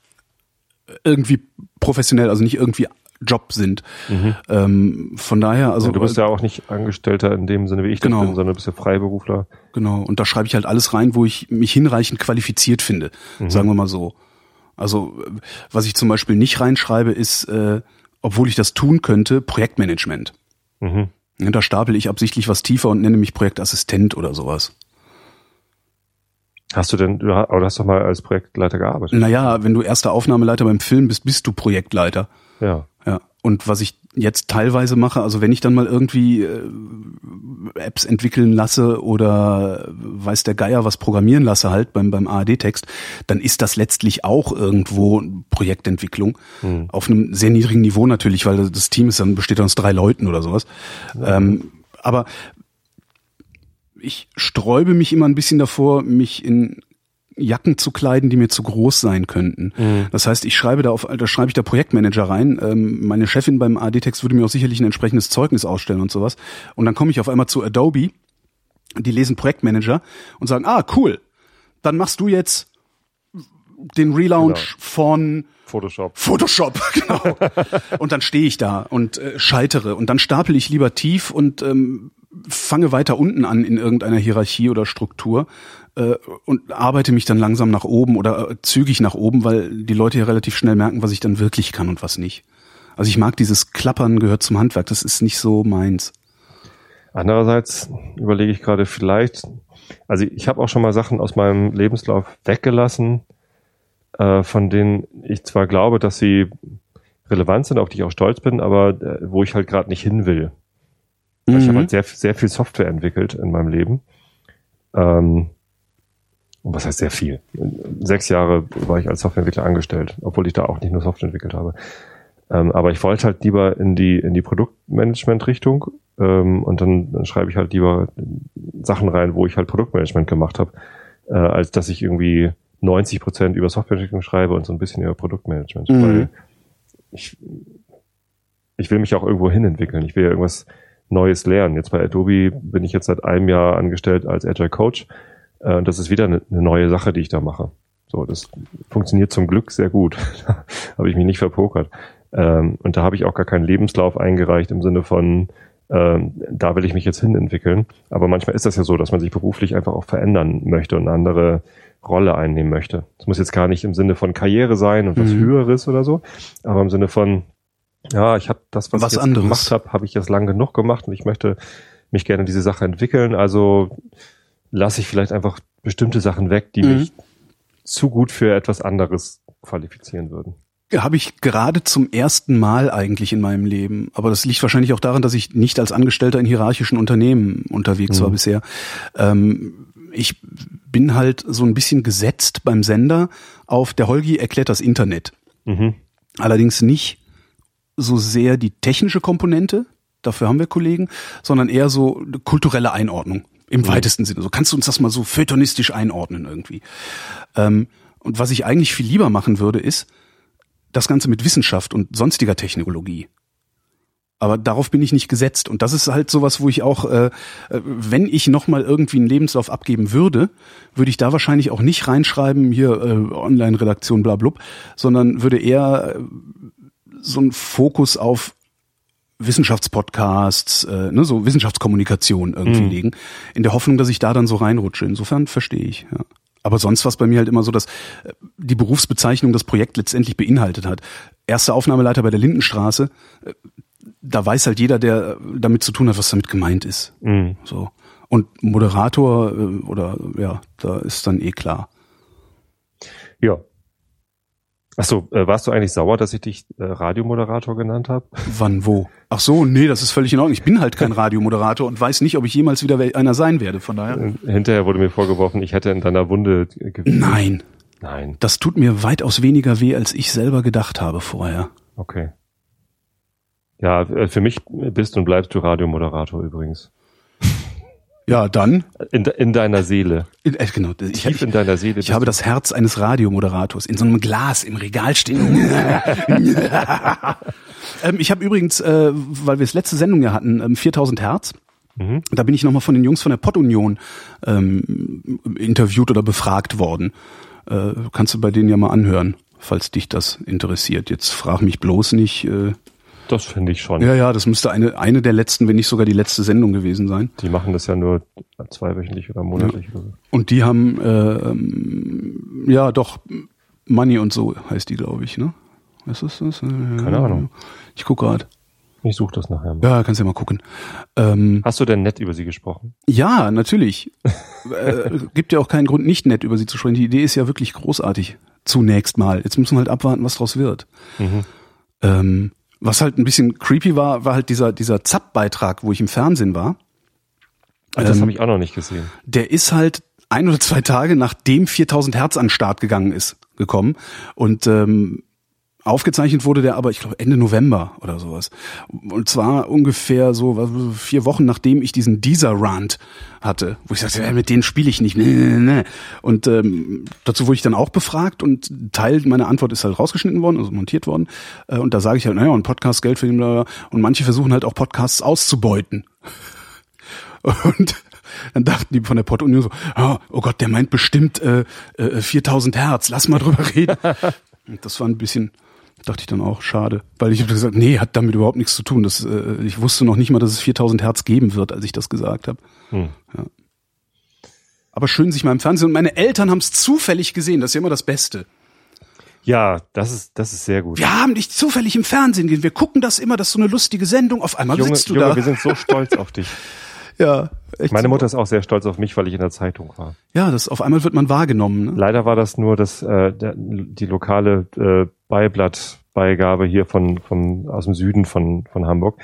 irgendwie professionell, also nicht irgendwie Job sind. Mhm. Ähm, von daher, also. Ja, du bist ja auch nicht Angestellter in dem Sinne, wie ich genau. das bin, sondern du bist ja Freiberufler. Genau. Und da schreibe ich halt alles rein, wo ich mich hinreichend qualifiziert finde. Mhm. Sagen wir mal so. Also, was ich zum Beispiel nicht reinschreibe, ist, äh, obwohl ich das tun könnte, Projektmanagement. Mhm. Da stapel ich absichtlich was tiefer und nenne mich Projektassistent oder sowas. Hast du denn, du hast doch mal als Projektleiter gearbeitet? Naja, wenn du erster Aufnahmeleiter beim Film bist, bist du Projektleiter. Ja. Ja. Und was ich jetzt teilweise mache, also wenn ich dann mal irgendwie äh, Apps entwickeln lasse oder weiß der Geier was programmieren lasse halt beim, beim ARD-Text, dann ist das letztlich auch irgendwo Projektentwicklung. Hm. Auf einem sehr niedrigen Niveau natürlich, weil das Team ist dann besteht aus drei Leuten oder sowas. Ja. Ähm, aber ich sträube mich immer ein bisschen davor, mich in Jacken zu kleiden, die mir zu groß sein könnten. Mhm. Das heißt, ich schreibe da auf, da schreibe ich da Projektmanager rein. Ähm, meine Chefin beim AD-Text würde mir auch sicherlich ein entsprechendes Zeugnis ausstellen und sowas. Und dann komme ich auf einmal zu Adobe, die lesen Projektmanager und sagen, ah, cool, dann machst du jetzt den Relaunch genau. von Photoshop. Photoshop, genau. und dann stehe ich da und äh, scheitere und dann stapel ich lieber tief und ähm, fange weiter unten an in irgendeiner Hierarchie oder Struktur äh, und arbeite mich dann langsam nach oben oder äh, zügig nach oben, weil die Leute ja relativ schnell merken, was ich dann wirklich kann und was nicht. Also ich mag dieses Klappern gehört zum Handwerk, das ist nicht so meins. Andererseits überlege ich gerade vielleicht, also ich habe auch schon mal Sachen aus meinem Lebenslauf weggelassen, äh, von denen ich zwar glaube, dass sie relevant sind, auf die ich auch stolz bin, aber äh, wo ich halt gerade nicht hin will. Mhm. Ich habe halt sehr, sehr viel Software entwickelt in meinem Leben. Ähm, was heißt sehr viel? Sechs Jahre war ich als Softwareentwickler angestellt, obwohl ich da auch nicht nur Software entwickelt habe. Ähm, aber ich wollte halt lieber in die, in die Produktmanagement-Richtung ähm, und dann, dann schreibe ich halt lieber Sachen rein, wo ich halt Produktmanagement gemacht habe, äh, als dass ich irgendwie 90 Prozent über Softwareentwicklung schreibe und so ein bisschen über Produktmanagement. Mhm. Weil ich, ich will mich auch irgendwo hin entwickeln. Ich will ja irgendwas Neues lernen. Jetzt bei Adobe bin ich jetzt seit einem Jahr angestellt als Agile Coach äh, das ist wieder eine, eine neue Sache, die ich da mache. So, das funktioniert zum Glück sehr gut. da habe ich mich nicht verpokert. Ähm, und da habe ich auch gar keinen Lebenslauf eingereicht im Sinne von, ähm, da will ich mich jetzt hin entwickeln. Aber manchmal ist das ja so, dass man sich beruflich einfach auch verändern möchte und eine andere Rolle einnehmen möchte. Es muss jetzt gar nicht im Sinne von Karriere sein und was mhm. Höheres oder so, aber im Sinne von, Ja, ich habe das, was, Was ich jetzt anderes. gemacht habe, habe ich jetzt lang genug gemacht und ich möchte mich gerne in diese Sache entwickeln. Also lasse ich vielleicht einfach bestimmte Sachen weg, die Mhm. mich zu gut für etwas anderes qualifizieren würden. Habe ich gerade zum ersten Mal eigentlich in meinem Leben. Aber das liegt wahrscheinlich auch daran, dass ich nicht als Angestellter in hierarchischen Unternehmen unterwegs war Mhm. bisher. Ähm, ich bin halt so ein bisschen gesetzt beim Sender auf der Holgi erklärt das Internet. Mhm. Allerdings nicht so sehr die technische Komponente, dafür haben wir Kollegen, sondern eher so eine kulturelle Einordnung im weitesten Sinne. So kannst du uns das mal so feuilletonistisch einordnen irgendwie. Ähm, und was ich eigentlich viel lieber machen würde, ist das Ganze mit Wissenschaft und sonstiger Technologie. Aber darauf bin ich nicht gesetzt. Und das ist halt sowas, wo ich auch, äh, äh, wenn ich nochmal irgendwie einen Lebenslauf abgeben würde, würde ich da wahrscheinlich auch nicht reinschreiben, hier äh, Online-Redaktion, bla blub, sondern würde eher äh, so einen Fokus auf Wissenschaftspodcasts, äh, ne, so Wissenschaftskommunikation irgendwie Mhm. legen, in der Hoffnung, dass ich da dann so reinrutsche. Insofern verstehe ich. Ja. Aber sonst war es bei mir halt immer so, dass äh, die Berufsbezeichnung das Projekt letztendlich beinhaltet hat. Erster Aufnahmeleiter bei der Lindenstraße, äh, da weiß halt jeder, der damit zu tun hat, was damit gemeint ist. Mhm. So. Und Moderator äh, oder ja, da ist dann eh klar. Ja. Achso, äh, warst du eigentlich sauer, dass ich dich äh, Radiomoderator genannt habe? Wann, wo? Ach so, nee, das ist völlig in Ordnung. Ich bin halt kein Radiomoderator und weiß nicht, ob ich jemals wieder einer sein werde. Von daher. Äh, Hinterher wurde mir vorgeworfen, ich hätte in deiner Wunde äh, gewühlt. Nein, Nein, das tut mir weitaus weniger weh, als ich selber gedacht habe vorher. okay. Ja, äh, für mich bist und bleibst du Radiomoderator übrigens. Ja, dann. In, in deiner Seele. In, äh, genau, ich, Tief ich, in deiner Seele. ich habe das Herz eines Radiomoderators in so einem Glas im Regal stehen. ähm, ich habe übrigens, äh, weil wir es letzte Sendung ja hatten, ähm, 4000 Hertz. Mhm. Da bin ich nochmal von den Jungs von der Pottunion ähm, interviewt oder befragt worden. Äh, kannst du bei denen ja mal anhören, falls dich das interessiert. Jetzt frag mich bloß nicht. Äh, Das finde ich schon. ja, ja, das müsste eine, eine der letzten, wenn nicht sogar die letzte Sendung gewesen sein. Die machen das ja nur zweiwöchentlich oder monatlich. Oder so. Und die haben, äh, ähm, ja, doch, Money und so heißt die, glaube ich, ne? Was ist das? Keine Ahnung. Ich guck gerade. Ich suche das nachher mal. Ja, kannst ja mal gucken. Ähm, Hast du denn nett über sie gesprochen? ja, natürlich. äh, gibt ja auch keinen Grund, nicht nett über sie zu sprechen. Die Idee ist ja wirklich großartig. Zunächst mal. Jetzt müssen wir halt abwarten, was draus wird. Mhm. Ähm, was halt ein bisschen creepy war, war halt dieser, dieser Zapp-Beitrag, wo ich im Fernsehen war. Also das Ähm, habe ich auch noch nicht gesehen. der ist halt ein oder zwei Tage nachdem 4000 Hertz an den Start gegangen ist, gekommen. Und ähm, aufgezeichnet wurde der aber, ich glaube, Ende November oder sowas. Und zwar ungefähr so vier Wochen nachdem ich diesen Deezer-Rant hatte, wo ich sagte, ja, mit denen spiele ich nicht. Nee, nee, nee. Und ähm, dazu wurde ich dann auch befragt und Teil meiner Antwort ist halt rausgeschnitten worden, also montiert worden. Äh, und da sage ich halt, naja, ein Podcast Geld für den, bla, bla. und manche versuchen halt auch Podcasts auszubeuten. Und dann dachten die von der Pott-Union so, oh, oh Gott, der meint bestimmt äh, äh, 4000 Hertz, lass mal drüber reden. Und das war ein bisschen, dachte ich dann auch, schade. Weil ich habe gesagt, nee, hat damit überhaupt nichts zu tun. Das, äh, ich wusste noch nicht mal, dass es 4000 Hertz geben wird, als ich das gesagt habe. Hm. Aber schön sich mal im Fernsehen. Und meine Eltern haben es zufällig gesehen, das ist ja immer das Beste. Ja, das ist, das ist sehr gut. Wir haben dich zufällig im Fernsehen gesehen. Wir gucken das immer, das ist so eine lustige Sendung. Auf einmal Junge, sitzt du Junge, da. wir sind so stolz auf dich. Ja, echt Meine. Mutter ist auch sehr stolz auf mich, weil ich in der Zeitung war. Ja, das auf einmal wird man wahrgenommen. Ne? Leider war das nur das, äh, der, die lokale äh, Beiblattbeigabe hier von, von aus dem Süden von, von Hamburg.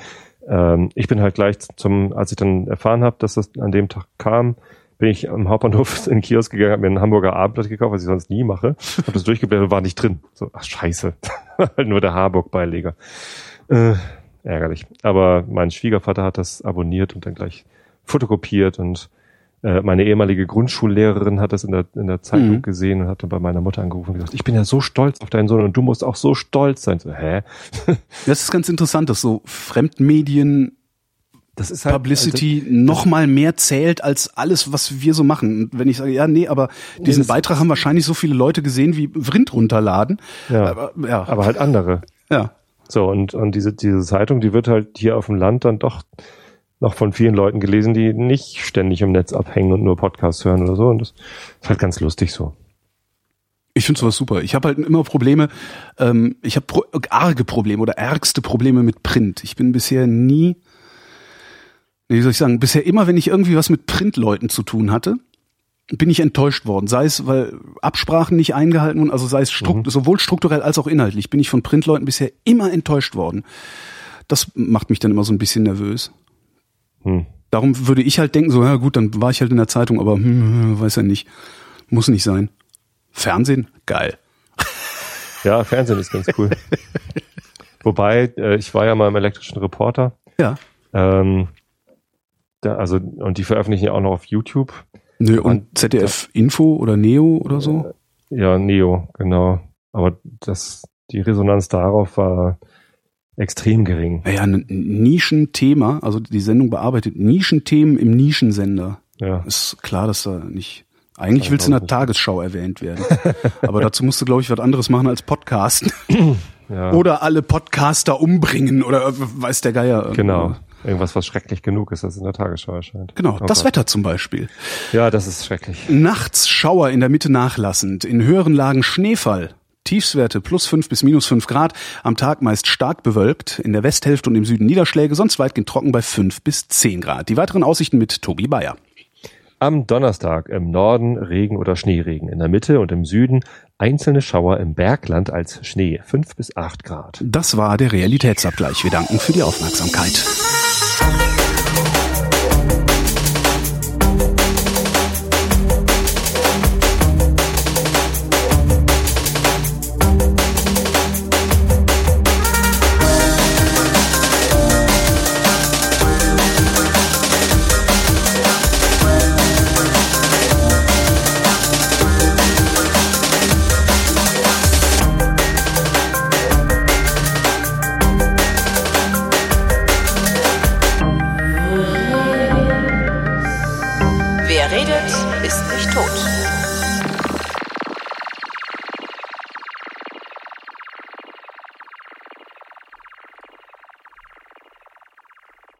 Ähm, ich bin halt gleich zum, als ich dann erfahren habe, dass das an dem Tag kam, bin ich am Hauptbahnhof in den Kiosk gegangen, habe mir ein Hamburger Abendblatt gekauft, was ich sonst nie mache, habe das durchgeblättert und war nicht drin. So, ach scheiße, halt nur der Harburg-Beileger. Äh, ärgerlich. Aber mein Schwiegervater hat das abonniert und dann gleich fotokopiert und äh, meine ehemalige Grundschullehrerin hat das in der, in der Zeitung Mhm. gesehen und hat dann bei meiner Mutter angerufen und gesagt, ich bin ja so stolz auf deinen Sohn und du musst auch so stolz sein. So, hä? Das ist ganz interessant, dass so Fremdmedien Das ist halt, Publicity noch mal mehr zählt als alles, was wir so machen. Und wenn ich sage, ja, nee, aber diesen Beitrag haben wahrscheinlich so viele Leute gesehen wie Vrind runterladen. Ja. Aber, ja, aber halt andere. ja. So, und, und diese, diese Zeitung, die wird halt hier auf dem Land dann doch noch von vielen Leuten gelesen, die nicht ständig im Netz abhängen und nur Podcasts hören oder so. Und das ist halt ganz lustig so. Ich finde sowas super. Ich habe halt immer Probleme, ähm, ich habe pro arge Probleme oder ärgste Probleme mit Print. Ich bin bisher nie, wie soll ich sagen, bisher immer, wenn ich irgendwie was mit Printleuten zu tun hatte, bin ich enttäuscht worden. Sei es, weil Absprachen nicht eingehalten wurden, also sei es strukt mhm. sowohl strukturell als auch inhaltlich, bin ich von Printleuten bisher immer enttäuscht worden. Das macht mich dann immer so ein bisschen nervös. Hm. Darum würde ich halt denken, so, ja gut, dann war ich halt in der Zeitung, aber hm, weiß ja nicht. Muss nicht sein. Fernsehen, geil. Ja, Fernsehen ist ganz cool. Wobei, äh, ich war ja mal im elektrischen Reporter. Ja. Ähm, da, also, und die veröffentlichen ja auch noch auf YouTube. Nö, und, und ZDF da, Info oder Neo oder so? Ja, Neo, genau. Aber das, die Resonanz darauf war extrem gering. Ja, ein Nischenthema, also die Sendung bearbeitet Nischenthemen im Nischensender. Ja. Ist klar, dass da nicht eigentlich willst du in der Tagesschau erwähnt werden. Aber dazu musst du, glaube ich, was anderes machen als Podcasten. Ja. Oder alle Podcaster umbringen oder weiß der Geier. Genau. Irgendwas, was schrecklich genug ist, das in der Tagesschau erscheint. Genau, oh das Gott. Wetter zum Beispiel. Ja, das ist schrecklich. Nachts Schauer in der Mitte nachlassend, in höheren Lagen Schneefall. Tiefswerte plus fünf bis minus fünf Grad, am Tag meist stark bewölkt, in der Westhälfte und im Süden Niederschläge, sonst weitgehend trocken bei fünf bis zehn Grad. Die weiteren Aussichten mit Tobi Bayer. Am Donnerstag im Norden Regen oder Schneeregen, in der Mitte und im Süden einzelne Schauer im Bergland als Schnee, fünf bis acht Grad. Das war der Realitätsabgleich. Wir danken für die Aufmerksamkeit.